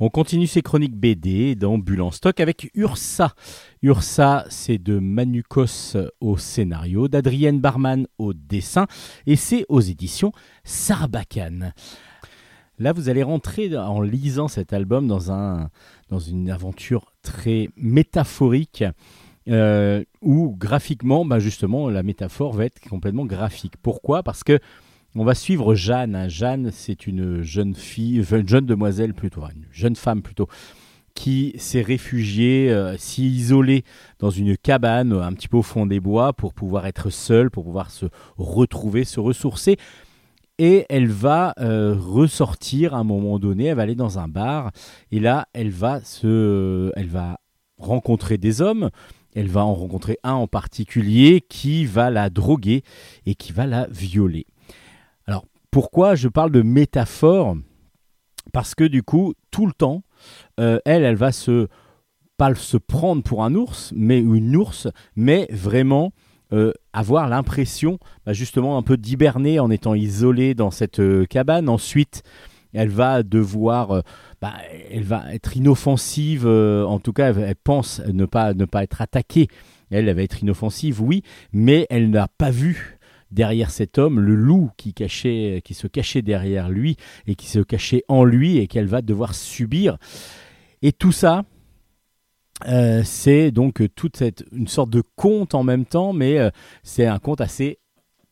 On continue ces chroniques BD en stock avec Ursa. Ursa, c'est de Manukos au scénario, d'Adrienne Barman au dessin, et c'est aux éditions Sarbacane. Là, vous allez rentrer en lisant cet album dans, un, dans une aventure très métaphorique, euh, où graphiquement, bah justement, la métaphore va être complètement graphique. Pourquoi? Parce que on va suivre Jeanne. hein. Jeanne, c'est une jeune fille, une jeune demoiselle plutôt, enfin, une jeune femme plutôt, qui s'est réfugiée, euh, s'y isolée dans une cabane un petit peu au fond des bois pour pouvoir être seule, pour pouvoir se retrouver, se ressourcer. Et elle va euh, ressortir à un moment donné, elle va aller dans un bar, et là, elle va se, elle va rencontrer des hommes. Elle va en rencontrer un en particulier qui va la droguer et qui va la violer. Pourquoi je parle de métaphore? Parce que du coup, tout le temps, euh, elle, elle va se pas prendre pour un ours, mais une ours, mais vraiment euh, avoir l'impression, bah, justement, un peu d'hiberner en étant isolée dans cette euh, cabane. Ensuite, elle va devoir, bah, elle va être inoffensive. en tout cas, elle, pense ne pas ne pas être attaquée. Elle va être inoffensive, oui, mais elle n'a pas vu derrière cet homme le loup qui se cachait derrière lui et qui se cachait en lui et qu'elle va devoir subir. Et tout ça, euh, c'est donc toute cette une sorte de conte en même temps, mais euh, c'est un conte assez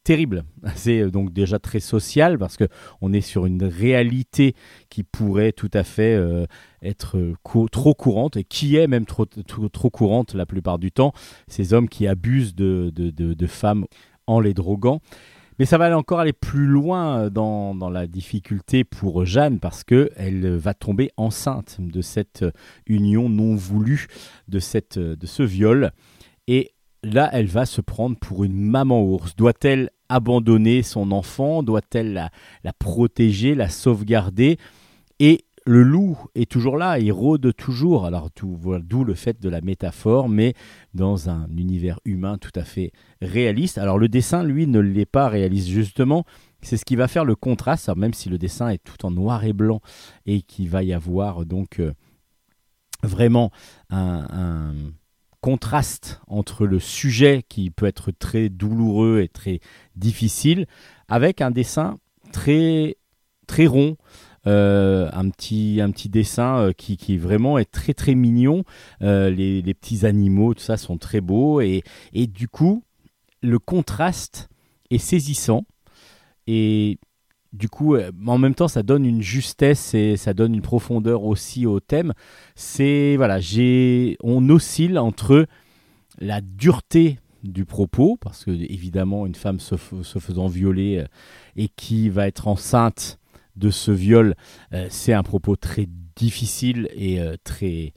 terrible. C'est euh, donc déjà très social parce que on est sur une réalité qui pourrait tout à fait être trop courante et qui est même trop, trop, courante la plupart du temps. Ces hommes qui abusent de, de- de femmes en les droguant. Mais ça va encore aller plus loin euh, dans, dans la difficulté pour Jeanne parce que elle va tomber enceinte de cette euh, union non voulue, de, cette, euh, de ce viol. Et là, elle va se prendre pour une maman ours. Doit-elle abandonner son enfant? Doit-elle la, la protéger, la sauvegarder? Et le loup est toujours là, il rôde toujours. Alors d'où le fait de la métaphore, mais dans un univers humain tout à fait réaliste. Alors le dessin, lui, ne l'est pas réaliste justement. C'est ce qui va faire le contraste, même si le dessin est tout en noir et blanc et qu'il va y avoir donc euh, vraiment un, un contraste entre le sujet qui peut être très douloureux et très difficile avec un dessin très très rond. Euh, un, petit, un petit dessin euh, qui, qui vraiment est très très mignon. Euh, les, les petits animaux, tout ça sont très beaux. Et, et du coup, le contraste est saisissant. Et du coup, en même temps, ça donne une justesse et ça donne une profondeur aussi au thème. C'est voilà, on oscille entre la dureté du propos, parce que évidemment, une femme se, faisant violer et qui va être enceinte de ce viol, euh, c'est un propos très difficile et euh, très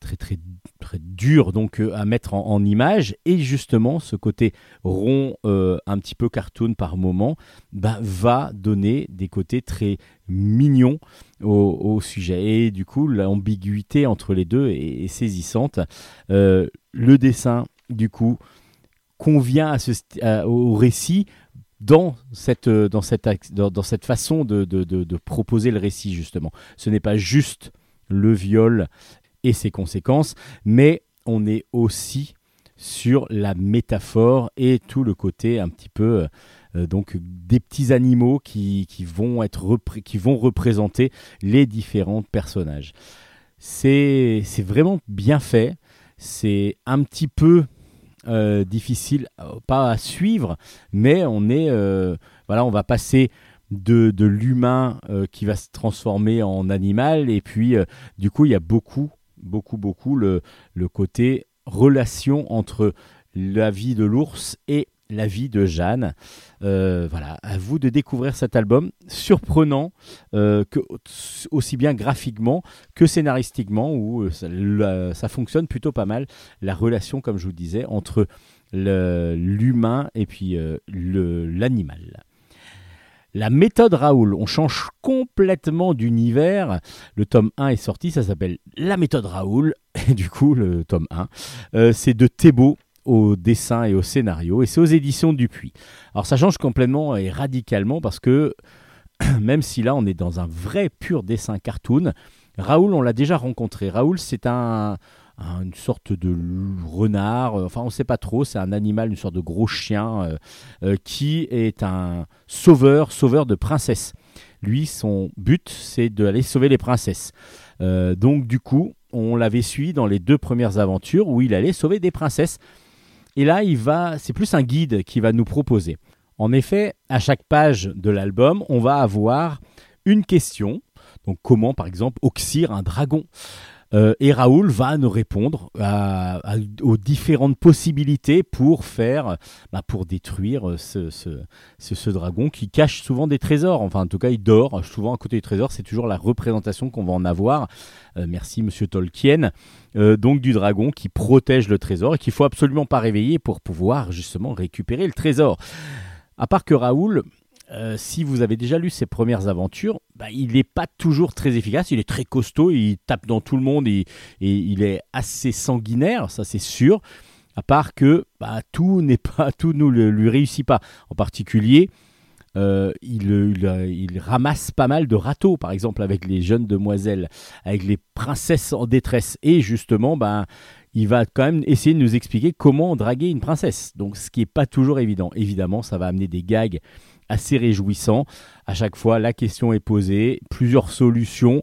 très très très dur donc euh, à mettre en, image. Et justement ce côté rond un petit peu cartoon par moment bah, va donner des côtés très mignons au, sujet. Et du coup l'ambiguïté entre les deux est, saisissante. Le dessin du coup convient au récit dans cette, euh, dans cette, dans, cette façon de, de- de- proposer le récit, justement. Ce n'est pas juste le viol et ses conséquences, mais on est aussi sur la métaphore et tout le côté un petit peu euh, donc des petits animaux qui, qui vont être qui vont représenter les différents personnages. C'est vraiment bien fait. C'est un petit peu euh, difficile, euh, pas à suivre, mais on est, euh, voilà, on va passer de, l'humain qui va se transformer en animal, et puis du coup, il y a beaucoup, beaucoup, beaucoup le côté relation entre la vie de l'ours et la vie de Jeanne. Euh, voilà, à vous de découvrir cet album surprenant, euh, aussi bien graphiquement que scénaristiquement, où euh, ça, fonctionne plutôt pas mal la relation, comme je vous disais, entre l'humain et puis l'animal. La méthode Raoul, on change complètement d'univers. Le tome 1 est sorti, ça s'appelle La méthode Raoul. Et du coup, le tome 1, euh, c'est de Thébault au dessin et au scénario, et c'est aux éditions Dupuis. Alors ça change complètement et radicalement parce que même si là on est dans un vrai pur dessin cartoon, Raoul on l'a déjà rencontré. Raoul c'est un, un- une sorte de renard, euh, enfin on ne sait pas trop, c'est un animal, une sorte de gros chien euh, euh, qui est un sauveur, sauveur de princesses. Lui son but c'est d'aller sauver les princesses. Donc du coup on l'avait suivi dans les deux premières aventures où il allait sauver des princesses. Et là, il va, c'est plus un guide qui va nous proposer. En effet, à chaque page de l'album, on va avoir une question. Donc, comment, par exemple, oxyre un dragon? Euh, Et Raoul va nous répondre aux différentes possibilités pour faire, bah, pour détruire ce, ce- dragon qui cache souvent des trésors. Enfin, en tout cas, il dort souvent à côté des trésors. C'est toujours la représentation qu'on va en avoir. Euh, merci, Monsieur Tolkien. Euh, donc du dragon qui protège le trésor et qu'il faut absolument pas réveiller pour pouvoir justement récupérer le trésor. À part que Raoul, euh, si vous avez déjà lu ses premières aventures, bah, il n'est pas toujours très efficace. Il est très costaud, il tape dans tout le monde et, il est assez sanguinaire, ça c'est sûr. À part que bah, tout n'est pas, tout ne lui réussit pas. En particulier, euh, il ramasse pas mal de râteaux, par exemple avec les jeunes demoiselles, avec les princesses en détresse. Et justement, bah, il va quand même essayer de nous expliquer comment draguer une princesse. Donc, ce qui n'est pas toujours évident. Évidemment, ça va amener des gags assez réjouissants. À chaque fois, la question est posée, plusieurs solutions.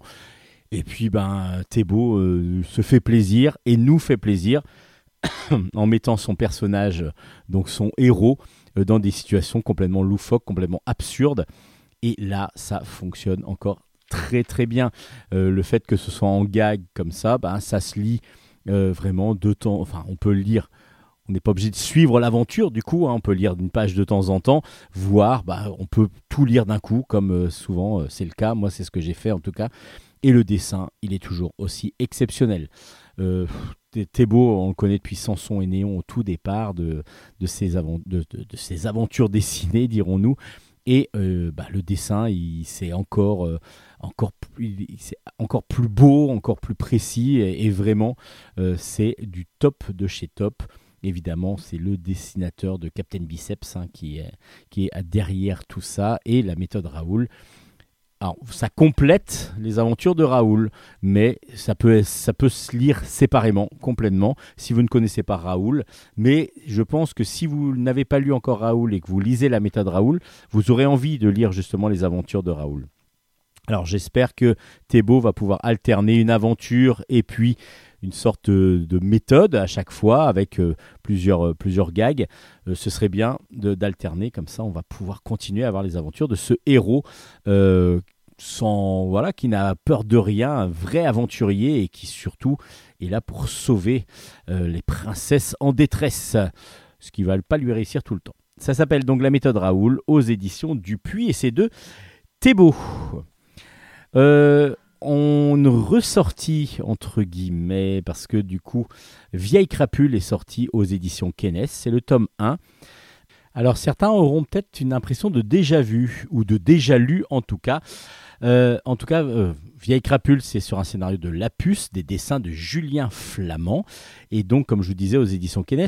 Et puis, ben, Thébault euh, se fait plaisir et nous fait plaisir en mettant son personnage, donc son héros, euh, dans des situations complètement loufoques, complètement absurdes. Et là, ça fonctionne encore très très bien. Euh, le fait que ce soit en gag comme ça, ben, ça se lit euh, vraiment de temps. Enfin, on peut le lire. On n'est pas obligé de suivre l'aventure, du coup, hein, on peut lire d'une page de temps en temps, voire bah, on peut tout lire d'un coup, comme euh, souvent euh, c'est le cas. Moi, c'est ce que j'ai fait en tout cas. Et le dessin, il est toujours aussi exceptionnel. Euh, on le connaît depuis Samson et Néon au tout départ de, ses, aventures dessinées, dirons-nous. Et euh, bah, le dessin, c'est encore, plus, beau, encore plus précis. Et, vraiment, c'est du top de chez top. Évidemment, c'est le dessinateur de Captain Biceps hein, qui, est, qui est derrière tout ça. Et la méthode Raoul, alors, ça complète les aventures de Raoul, mais ça peut, ça peut se lire séparément, complètement, si vous ne connaissez pas Raoul. Mais je pense que si vous n'avez pas lu encore Raoul et que vous lisez la méthode Raoul, vous aurez envie de lire justement les aventures de Raoul. Alors j'espère que Thébault va pouvoir alterner une aventure et puis une sorte de, de méthode à chaque fois avec euh, plusieurs, euh, plusieurs gags. Euh, ce serait bien d'alterner, comme ça on va pouvoir continuer à avoir les aventures de ce héros sans, voilà, qui n'a peur de rien, un vrai aventurier et qui surtout est là pour sauver les princesses en détresse, ce qui ne va pas lui réussir tout le temps. Ça s'appelle donc La méthode Raoul aux éditions Dupuis et c'est de Thébault. On ressortit entre guillemets parce que du coup Vieille Crapule est sorti aux éditions Kennes, c'est le tome 1. Alors certains auront peut-être une impression de déjà vu ou de déjà lu en tout cas. Euh, en tout cas, euh, Vieille Crapule, c'est sur un scénario de Lapus, des dessins de Julien Flamand, et donc comme je vous disais aux éditions Kennes.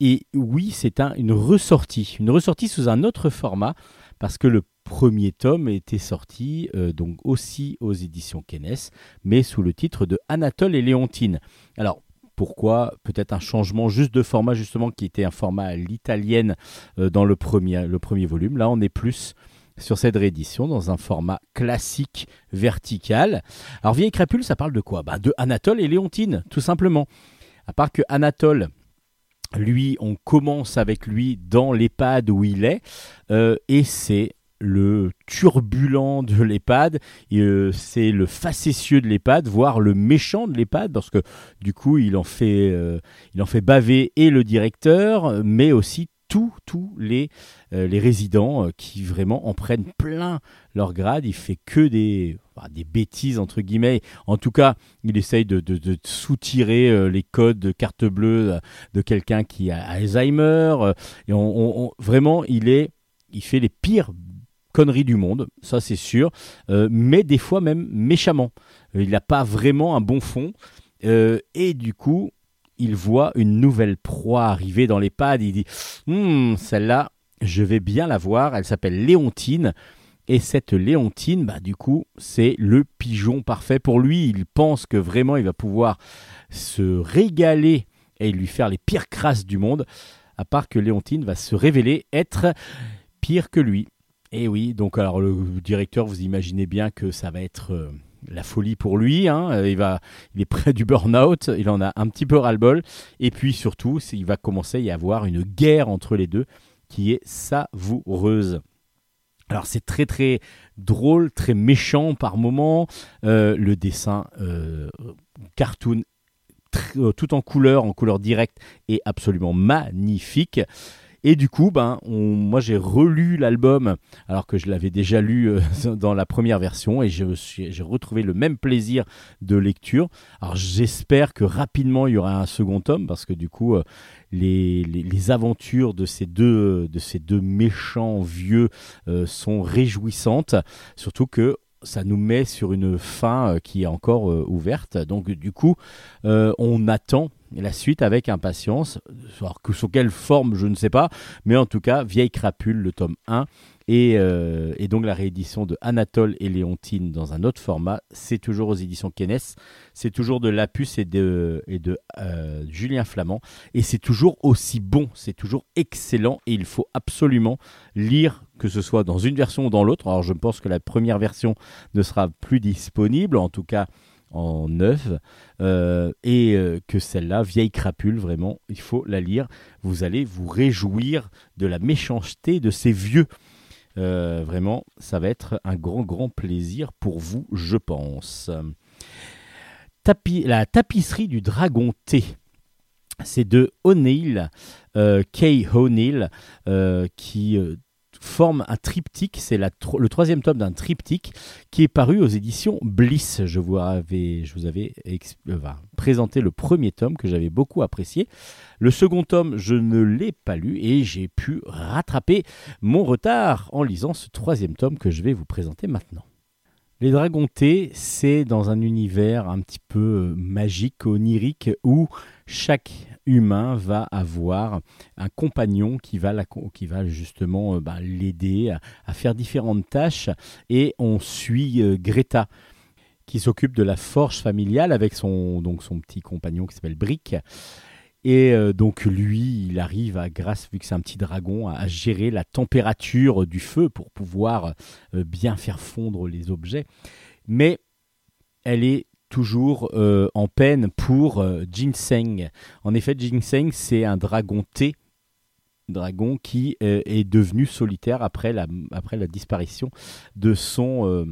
Et oui, c'est un, une ressortie, une ressortie sous un autre format, parce que le premier tome était sorti euh, donc aussi aux éditions Kennes, mais sous le titre de Anatole et Léontine. Alors pourquoi? Peut-être un changement juste de format justement qui était un format à l'italienne euh, dans le premier, le premier volume. Là, on est plus sur cette réédition dans un format classique vertical. Alors Vieille Crapule, ça parle de quoi? Bah, De Anatole et Léontine, tout simplement. À part que Anatole, lui, on commence avec lui dans l'EHPAD où il est, euh, et c'est le turbulent de l'EHPAD, euh, c'est le facétieux de l'EHPAD, voire le méchant de l'EHPAD, parce que du coup, il en fait, euh, il en fait baver et le directeur, mais aussi tous tous les, euh, les résidents qui vraiment en prennent plein leur grade. Il fait que des, des bêtises, entre guillemets. En tout cas, il essaye de, de, de soutirer les codes de carte bleue de quelqu'un qui a Alzheimer. et on- vraiment, il, est, il fait les pires conneries du monde, ça c'est sûr, euh, mais des fois même méchamment. Euh, Il n'a pas vraiment un bon fond. Euh, et du coup, il voit une nouvelle proie arriver dans l'EHPAD. Il dit Hum, celle-là, je vais bien la voir. Elle s'appelle Léontine. Et cette Léontine, bah, du coup, c'est le pigeon parfait pour lui. Il pense que vraiment, il va pouvoir se régaler et lui faire les pires crasses du monde. À part que Léontine va se révéler être pire que lui. Et oui, donc alors le directeur, vous imaginez bien que ça va être euh, la folie pour lui. hein. Euh, Il, est près du burn-out, il en a un petit peu ras-le-bol. Et puis surtout, il va commencer à y avoir une guerre entre les deux qui est savoureuse. Alors c'est très très drôle, très méchant par moments. Euh, le dessin cartoon tout en couleur, en couleur directe, est absolument magnifique. Et du coup, ben, moi j'ai relu l'album alors que je l'avais déjà lu euh, dans la première version et j'ai retrouvé le même plaisir de lecture. Alors j'espère que rapidement il y aura un second tome parce que du coup euh, les aventures de ces deux, de ces deux méchants vieux euh, sont réjouissantes, surtout que ça nous met sur une fin euh, qui est encore euh, ouverte. Donc du coup, euh, on attend la suite avec impatience. Sous quelle forme, je ne sais pas. Mais en tout cas, Vieille Crapule, le tome 1. Et, donc la réédition de Anatole et Léontine dans un autre format, c'est toujours aux éditions Kennes, c'est toujours de Lapus et de, Julien Flamand, et c'est toujours aussi bon, c'est toujours excellent, et il faut absolument lire, que ce soit dans une version ou dans l'autre. Alors je pense que la première version ne sera plus disponible, en tout cas en neuf, euh, et euh, que celle-là, vieille crapule, vraiment, il faut la lire. Vous allez vous réjouir de la méchanceté de ces vieux. Euh, vraiment, ça va être un grand, grand plaisir pour vous, je pense. La tapisserie du dragon T. C'est de O'Neill, Kay O'Neill, qui forme un triptyque. C'est le troisième tome d'un triptyque qui est paru aux éditions Bliss. Je vous avais, euh, présenté le premier tome que j'avais beaucoup apprécié. Le second tome, je ne l'ai pas lu et j'ai pu rattraper mon retard en lisant ce troisième tome que je vais vous présenter maintenant. Les Dragontés, c'est dans un univers un petit peu euh, magique, onirique, où chaque humain va avoir un compagnon qui va, justement euh, bah, l'aider à, faire différentes tâches. Et on suit euh, Greta, qui s'occupe de la forge familiale avec son petit compagnon qui s'appelle Brick. Et euh, donc lui, il arrive à, grâce, vu que c'est un petit dragon, à, gérer la température du feu pour pouvoir euh, bien faire fondre les objets. Mais elle est toujours euh, en peine pour euh, Ginseng. En effet, Ginseng, c'est un dragon thé, dragon qui est devenu solitaire après la, disparition de son,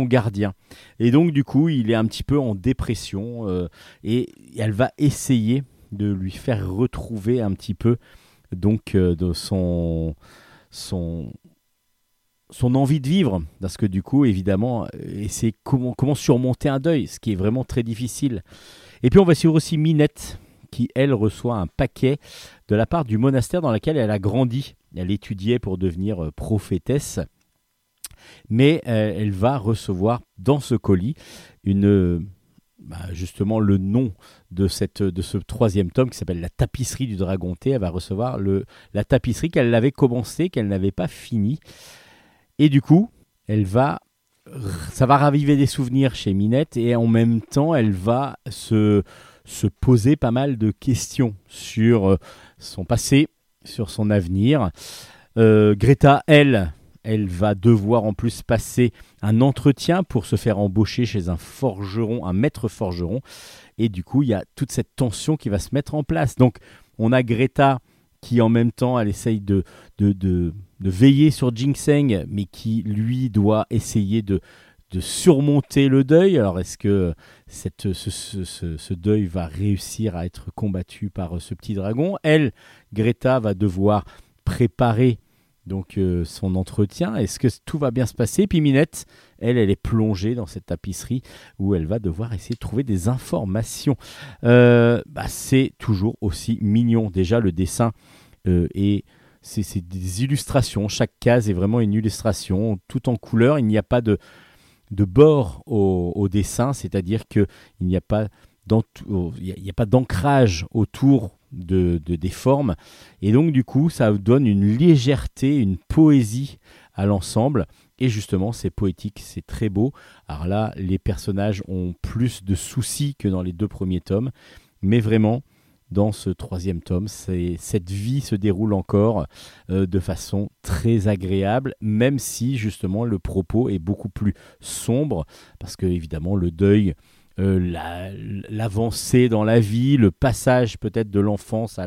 gardien. Et donc, du coup, il est un petit peu en dépression et elle va essayer de lui faire retrouver un petit peu donc euh, de son, son, son envie de vivre, parce que du coup, évidemment, euh, c'est comment, comment surmonter un deuil, ce qui est vraiment très difficile. Et puis on va suivre aussi Minette, qui elle reçoit un paquet de la part du monastère dans lequel elle a grandi. Elle étudiait pour devenir euh, prophétesse, mais elle va recevoir dans ce colis une, bah, justement le nom de, cette, de ce troisième tome qui s'appelle La tapisserie du dragon thé. Elle va recevoir le, la tapisserie qu'elle avait commencé, qu'elle n'avait pas fini. Et du coup, elle va, ça va raviver des souvenirs chez Minette et en même temps, elle va se, se poser pas mal de questions sur euh, son passé, sur son avenir. Euh, Greta, elle, elle va devoir en plus passer un entretien pour se faire embaucher chez un forgeron, un maître forgeron. Et du coup, il y a toute cette tension qui va se mettre en place. Donc, on a Greta qui, en même temps, elle essaye de, de, de, veiller sur Ginseng, mais qui, lui, doit essayer de, de surmonter le deuil. Alors, est-ce que cette, ce, ce- ce- ce deuil va réussir à être combattu par euh, ce petit dragon? Elle, Greta, va devoir préparer donc euh, son entretien. Est-ce que tout va bien se passer? Puis Minette, elle, elle est plongée dans cette tapisserie où elle va devoir essayer de trouver des informations. Euh, bah, c'est toujours aussi mignon. Déjà, le dessin euh, est c'est des illustrations. Chaque case est vraiment une illustration, tout en couleur. Il n'y a pas de, de bord au, dessin, c'est-à-dire qu'il n'y a pas il n'y a pas d'ancrage autour de, de- des formes. Et donc, du coup, ça donne une légèreté, une poésie à l'ensemble. Et justement, c'est poétique, c'est très beau. Alors là, les personnages ont plus de soucis que dans les deux premiers tomes. Mais vraiment, dans ce troisième tome, cette vie se déroule encore euh, de façon très agréable, même si justement le propos est beaucoup plus sombre, parce que évidemment le deuil, euh, la- l'avancée dans la vie, le passage peut-être de l'enfance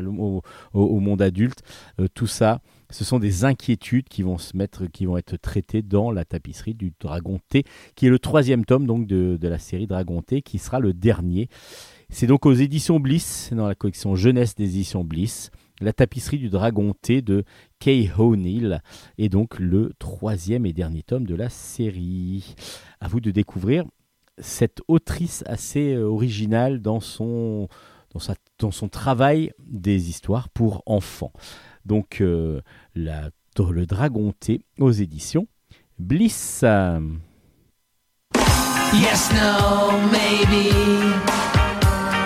au, monde adulte, euh, tout ça, ce sont des inquiétudes qui vont se mettre, qui vont être traitées dans la tapisserie du Dragon T, qui est le troisième tome donc de, de la série Dragon T, qui sera le dernier. C'est donc aux éditions Bliss, dans la collection jeunesse des éditions Bliss, la tapisserie du Dragon T de Kay O'Neill est donc le troisième et dernier tome de la série. À vous de découvrir cette autrice assez euh, originale dans son, travail des histoires pour enfants. Donc euh, le Dragon T aux éditions Bliss. Yes, no, maybe.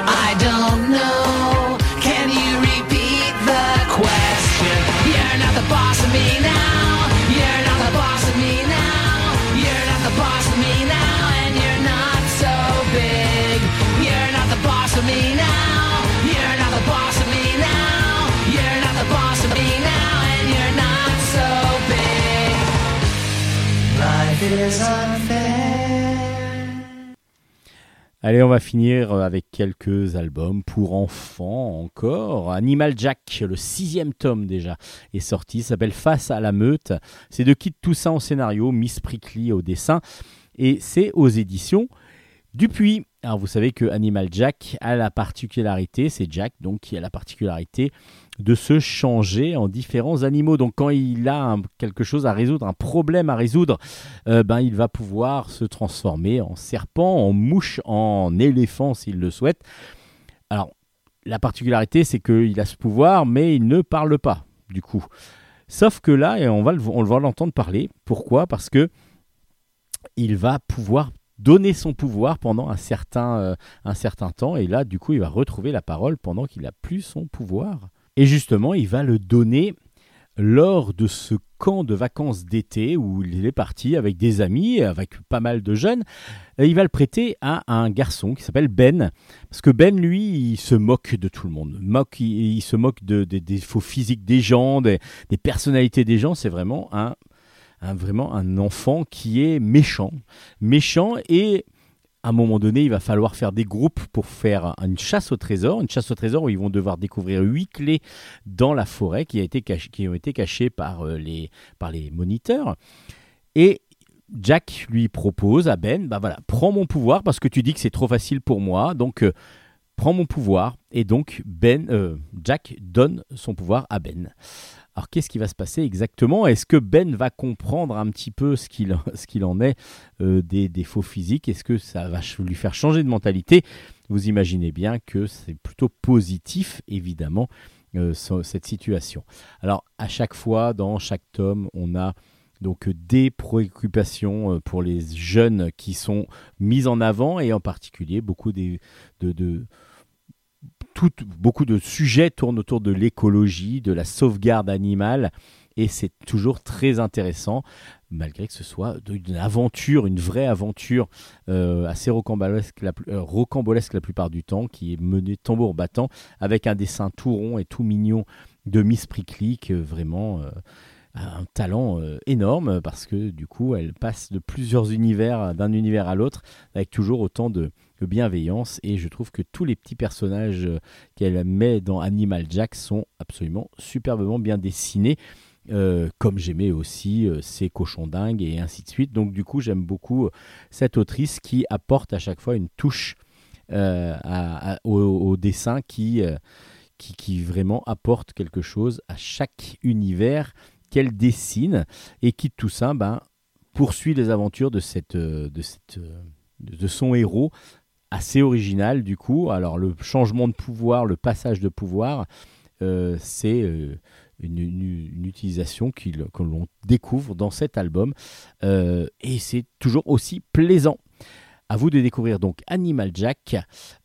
I don't know. Allez, on va finir euh, avec quelques albums pour enfants encore. Animal Jack, le sixième tome déjà, est sorti, s'appelle Face à la meute. C'est de Kit Toussaint au scénario, Miss Prickly au dessin, et c'est aux éditions Dupuis. Alors vous savez que Animal Jack a la particularité, c'est Jack donc qui a la particularité de se changer en différents animaux. Donc quand il a quelque chose à résoudre, un problème à résoudre, euh, ben, il va pouvoir se transformer en serpent, en mouche, en éléphant s'il le souhaite. Alors, la particularité, c'est qu'il a ce pouvoir, mais il ne parle pas, du coup. Sauf que là, et on va va l'entendre parler. Pourquoi? Parce que il va pouvoir donner son pouvoir pendant un certain, euh, un certain temps. Et là, du coup, il va retrouver la parole pendant qu'il n'a plus son pouvoir. Et justement, il va le donner lors de ce camp de vacances d'été où il est parti avec des amis, avec pas mal de jeunes. Il va le prêter à un garçon qui s'appelle Ben. Parce que Ben, lui, il se moque de tout le monde. Moque, il, se moque de, des défauts physiques des gens, des, des personnalités des gens. C'est vraiment un, un, vraiment un enfant qui est méchant. Méchant et à un moment donné, il va falloir faire des groupes pour faire une chasse au trésor, une chasse au trésor où ils vont devoir découvrir huit clés dans la forêt qui, a été qui ont été cachées par, euh, les, par les moniteurs. Et Jack lui propose à Ben, bah voilà, prends mon pouvoir parce que tu dis que c'est trop facile pour moi, donc euh, prends mon pouvoir. Et donc Ben, euh, Jack donne son pouvoir à Ben. Alors qu'est-ce qui va se passer exactement? Est-ce que Ben va comprendre un petit peu ce qu'il en est euh, des défauts physiques? Est-ce que ça va lui faire changer de mentalité? Vous imaginez bien que c'est plutôt positif, évidemment, euh, ce- cette situation. Alors à chaque fois, dans chaque tome, on a donc des préoccupations euh, pour les jeunes qui sont mises en avant et en particulier beaucoup de- beaucoup de sujets tournent autour de l'écologie, de la sauvegarde animale et c'est toujours très intéressant malgré que ce soit une aventure, une vraie aventure euh, assez rocambolesque la, euh, rocambolesque plupart du temps qui est menée tambour battant avec un dessin tout rond et tout mignon de Miss Prickly vraiment euh, un talent énorme parce que du coup elle passe de plusieurs univers d'un univers à l'autre avec toujours autant de, bienveillance et je trouve que tous les petits personnages euh, qu'elle met dans Animal Jack sont absolument superbement bien dessinés. Euh, comme j'aimais aussi euh, ces cochons dingues et ainsi de suite. Donc du coup j'aime beaucoup euh, cette autrice qui apporte à chaque fois une touche euh, au, dessin qui, euh, qui, qui vraiment apporte quelque chose à chaque univers qu'elle dessine et qui tout ça ben, poursuit les aventures de, cette, euh, euh, de son héros assez original du coup. Alors le changement de pouvoir, le passage de pouvoir, euh, c'est euh, une, utilisation que l'on découvre dans cet album Euh, et c'est toujours aussi plaisant. À vous de découvrir donc Animal Jack.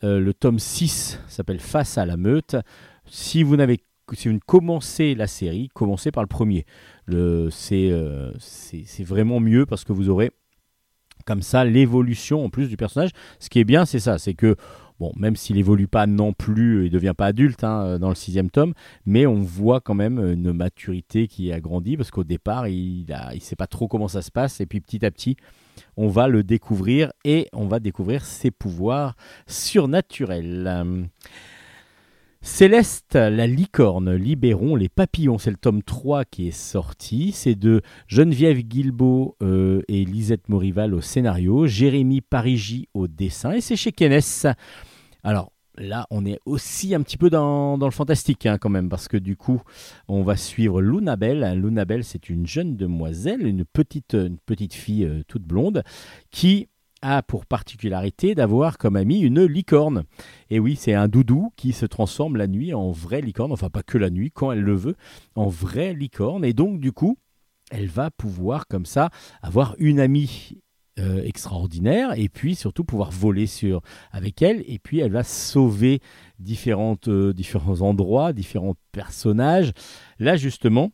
Le tome 6 s'appelle Face à la meute. Si vous n'avez si vous commencez la série, commencez par le premier. C'est vraiment mieux parce que vous aurez comme ça l'évolution en plus du personnage. Ce qui est bien, c'est ça, c'est que bon, même s'il évolue pas non plus, il devient pas adulte hein, dans le sixième tome, mais on voit quand même une maturité qui a grandi parce qu'au départ, il il sait pas trop comment ça se passe et puis petit à petit, on va le découvrir et on va découvrir ses pouvoirs surnaturels. Céleste, la licorne, libérons les papillons. C'est le tome 3 qui est sorti. C'est de Geneviève Guilbeault euh, et Lisette Morival au scénario, Jérémy Parigi au dessin et c'est chez Kenes. Alors là, on est aussi un petit peu dans, le fantastique hein, quand même parce que du coup, on va suivre Lunabelle. Lunabelle, c'est une jeune demoiselle, une petite, petite fille euh, toute blonde qui a pour particularité d'avoir comme ami une licorne. Et oui, c'est un doudou qui se transforme la nuit en vraie licorne, enfin pas que la nuit, quand elle le veut, en vraie licorne. Et donc du coup, elle va pouvoir comme ça avoir une amie euh, extraordinaire et puis surtout pouvoir voler sur avec elle et puis elle va sauver différentes, euh, différents endroits, différents personnages. Là justement,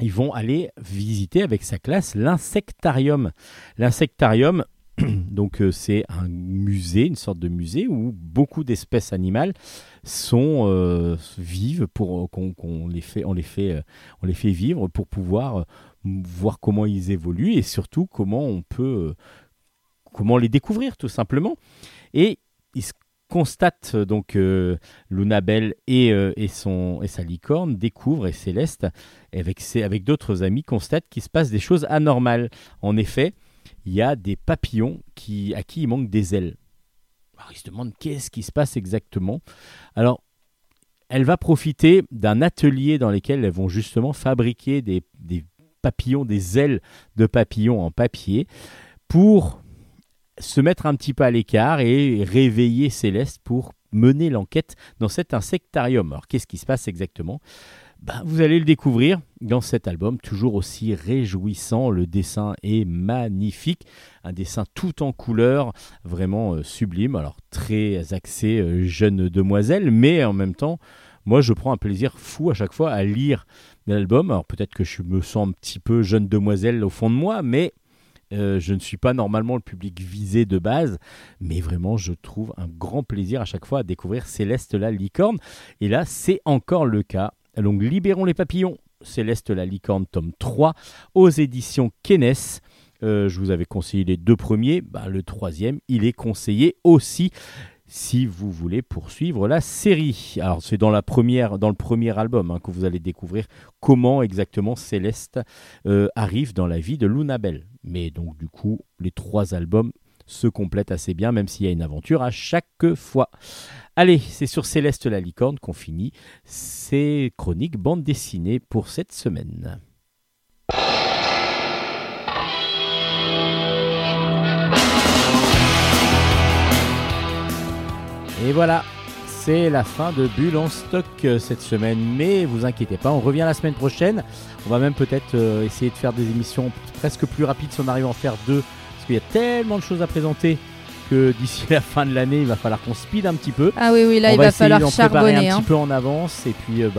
ils vont aller visiter avec sa classe l'insectarium. L'insectarium, donc euh, c'est un musée, une sorte de musée où beaucoup d'espèces animales sont euh, vivent pour qu'on qu'on les fait, on les fait, euh, on les fait vivre pour pouvoir euh, voir comment ils évoluent et surtout comment on peut, euh, comment les découvrir tout simplement. Et il se constate euh, donc euh, Lunabelle et, euh, et, son, et sa licorne découvrent et Céleste avec, ses- avec d'autres amis constatent qu'il se passe des choses anormales. En effet, il y a des papillons qui, à qui il manque des ailes. Alors ils se demandent qu'est-ce qui se passe exactement? Alors elle va profiter d'un atelier dans lequel elles vont justement fabriquer des, des papillons, des ailes de papillons en papier pour se mettre un petit peu à l'écart et réveiller Céleste pour mener l'enquête dans cet insectarium. Alors qu'est-ce qui se passe exactement? Ben, vous allez le découvrir dans cet album, toujours aussi réjouissant. Le dessin est magnifique, un dessin tout en couleur, vraiment euh, sublime. Alors très axé euh, jeune demoiselle, mais en même temps, moi je prends un plaisir fou à chaque fois à lire l'album. Alors peut-être que je me sens un petit peu jeune demoiselle au fond de moi, mais euh, je ne suis pas normalement le public visé de base, mais vraiment je trouve un grand plaisir à chaque fois à découvrir Céleste la licorne. Et là, c'est encore le cas. Donc libérons les papillons. Céleste la licorne, tome 3, aux éditions Kenes. Euh, je vous avais conseillé les deux premiers. Bah, le troisième, il est conseillé aussi si vous voulez poursuivre la série. Alors c'est dans, le premier album hein, que vous allez découvrir comment exactement Céleste euh, arrive dans la vie de Lunabelle. Mais donc du coup, les trois albums se complètent assez bien, même s'il y a une aventure à chaque fois. Allez, c'est sur Céleste la licorne qu'on finit ces chroniques bande dessinée pour cette semaine. Et voilà, c'est la fin de Bulle en stock euh, cette semaine. Mais vous inquiétez pas, on revient la semaine prochaine. On va même peut-être euh, essayer de faire des émissions presque plus rapides si on arrive à en faire deux. Qu'il y a tellement de choses à présenter que d'ici la fin de l'année, il va falloir qu'on speed un petit peu. Ah oui, oui, là, on il va va falloir charbonner. un hein. petit peu en avance. Et puis, euh,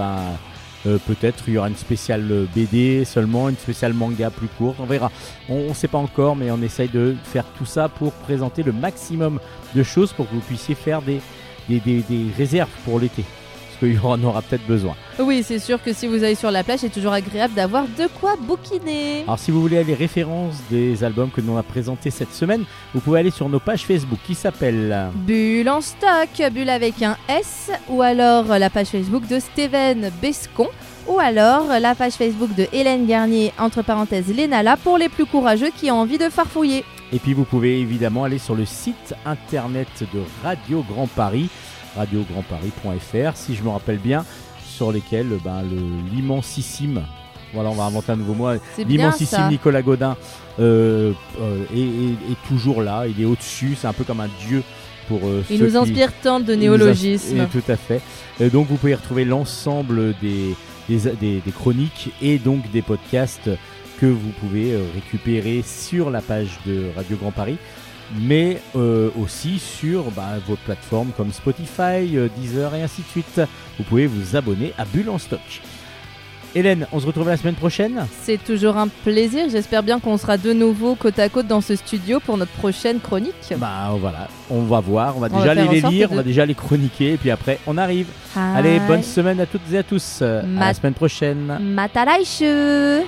euh, peut-être il y aura une spéciale euh, BD seulement, une spéciale manga plus courte. On verra. On ne sait pas encore, mais on essaye de faire tout ça pour présenter le maximum de choses pour que vous puissiez faire des, des, des- des réserves pour l'été. Qu'il en aura peut-être besoin. Oui, c'est sûr que si vous allez sur la plage, c'est toujours agréable d'avoir de quoi bouquiner. Alors si vous voulez les références des albums que nous on a présentés cette semaine, vous pouvez aller sur nos pages Facebook qui s'appellent Bulle en stock, bulle avec un S, ou alors la page Facebook de Steven Bescon, ou alors la page Facebook de Hélène Garnier, entre parenthèses Lénala, pour les plus courageux qui ont envie de farfouiller. Et puis vous pouvez évidemment aller sur le site internet de Radio Grand Paris, radiograndparis.fr, si je me rappelle bien, sur lesquels ben, le- l'immensissime, voilà on va inventer un nouveau mot, l'immensissime. Nicolas Godin euh, euh, est, est- est toujours là, il est au-dessus, c'est un peu comme un dieu pour euh, Il nous qui- inspire tant de néologismes. Tout à fait. Euh, donc vous pouvez retrouver l'ensemble des, des, des- des chroniques et donc des podcasts que vous pouvez euh, récupérer sur la page de Radio Grand Paris, mais euh, aussi sur bah, vos plateformes comme Spotify, euh, Deezer et ainsi de suite. Vous pouvez vous abonner à Bulle en stock. Hélène, on se retrouve la semaine prochaine? C'est toujours un plaisir. J'espère bien qu'on sera de nouveau côte à côte dans ce studio pour notre prochaine chronique. Bah voilà, on va voir, on va On déjà va les lire, de- on va déjà les chroniquer et puis après on arrive. Allez, bonne semaine à toutes et à tous. À la semaine prochaine. Matalaishu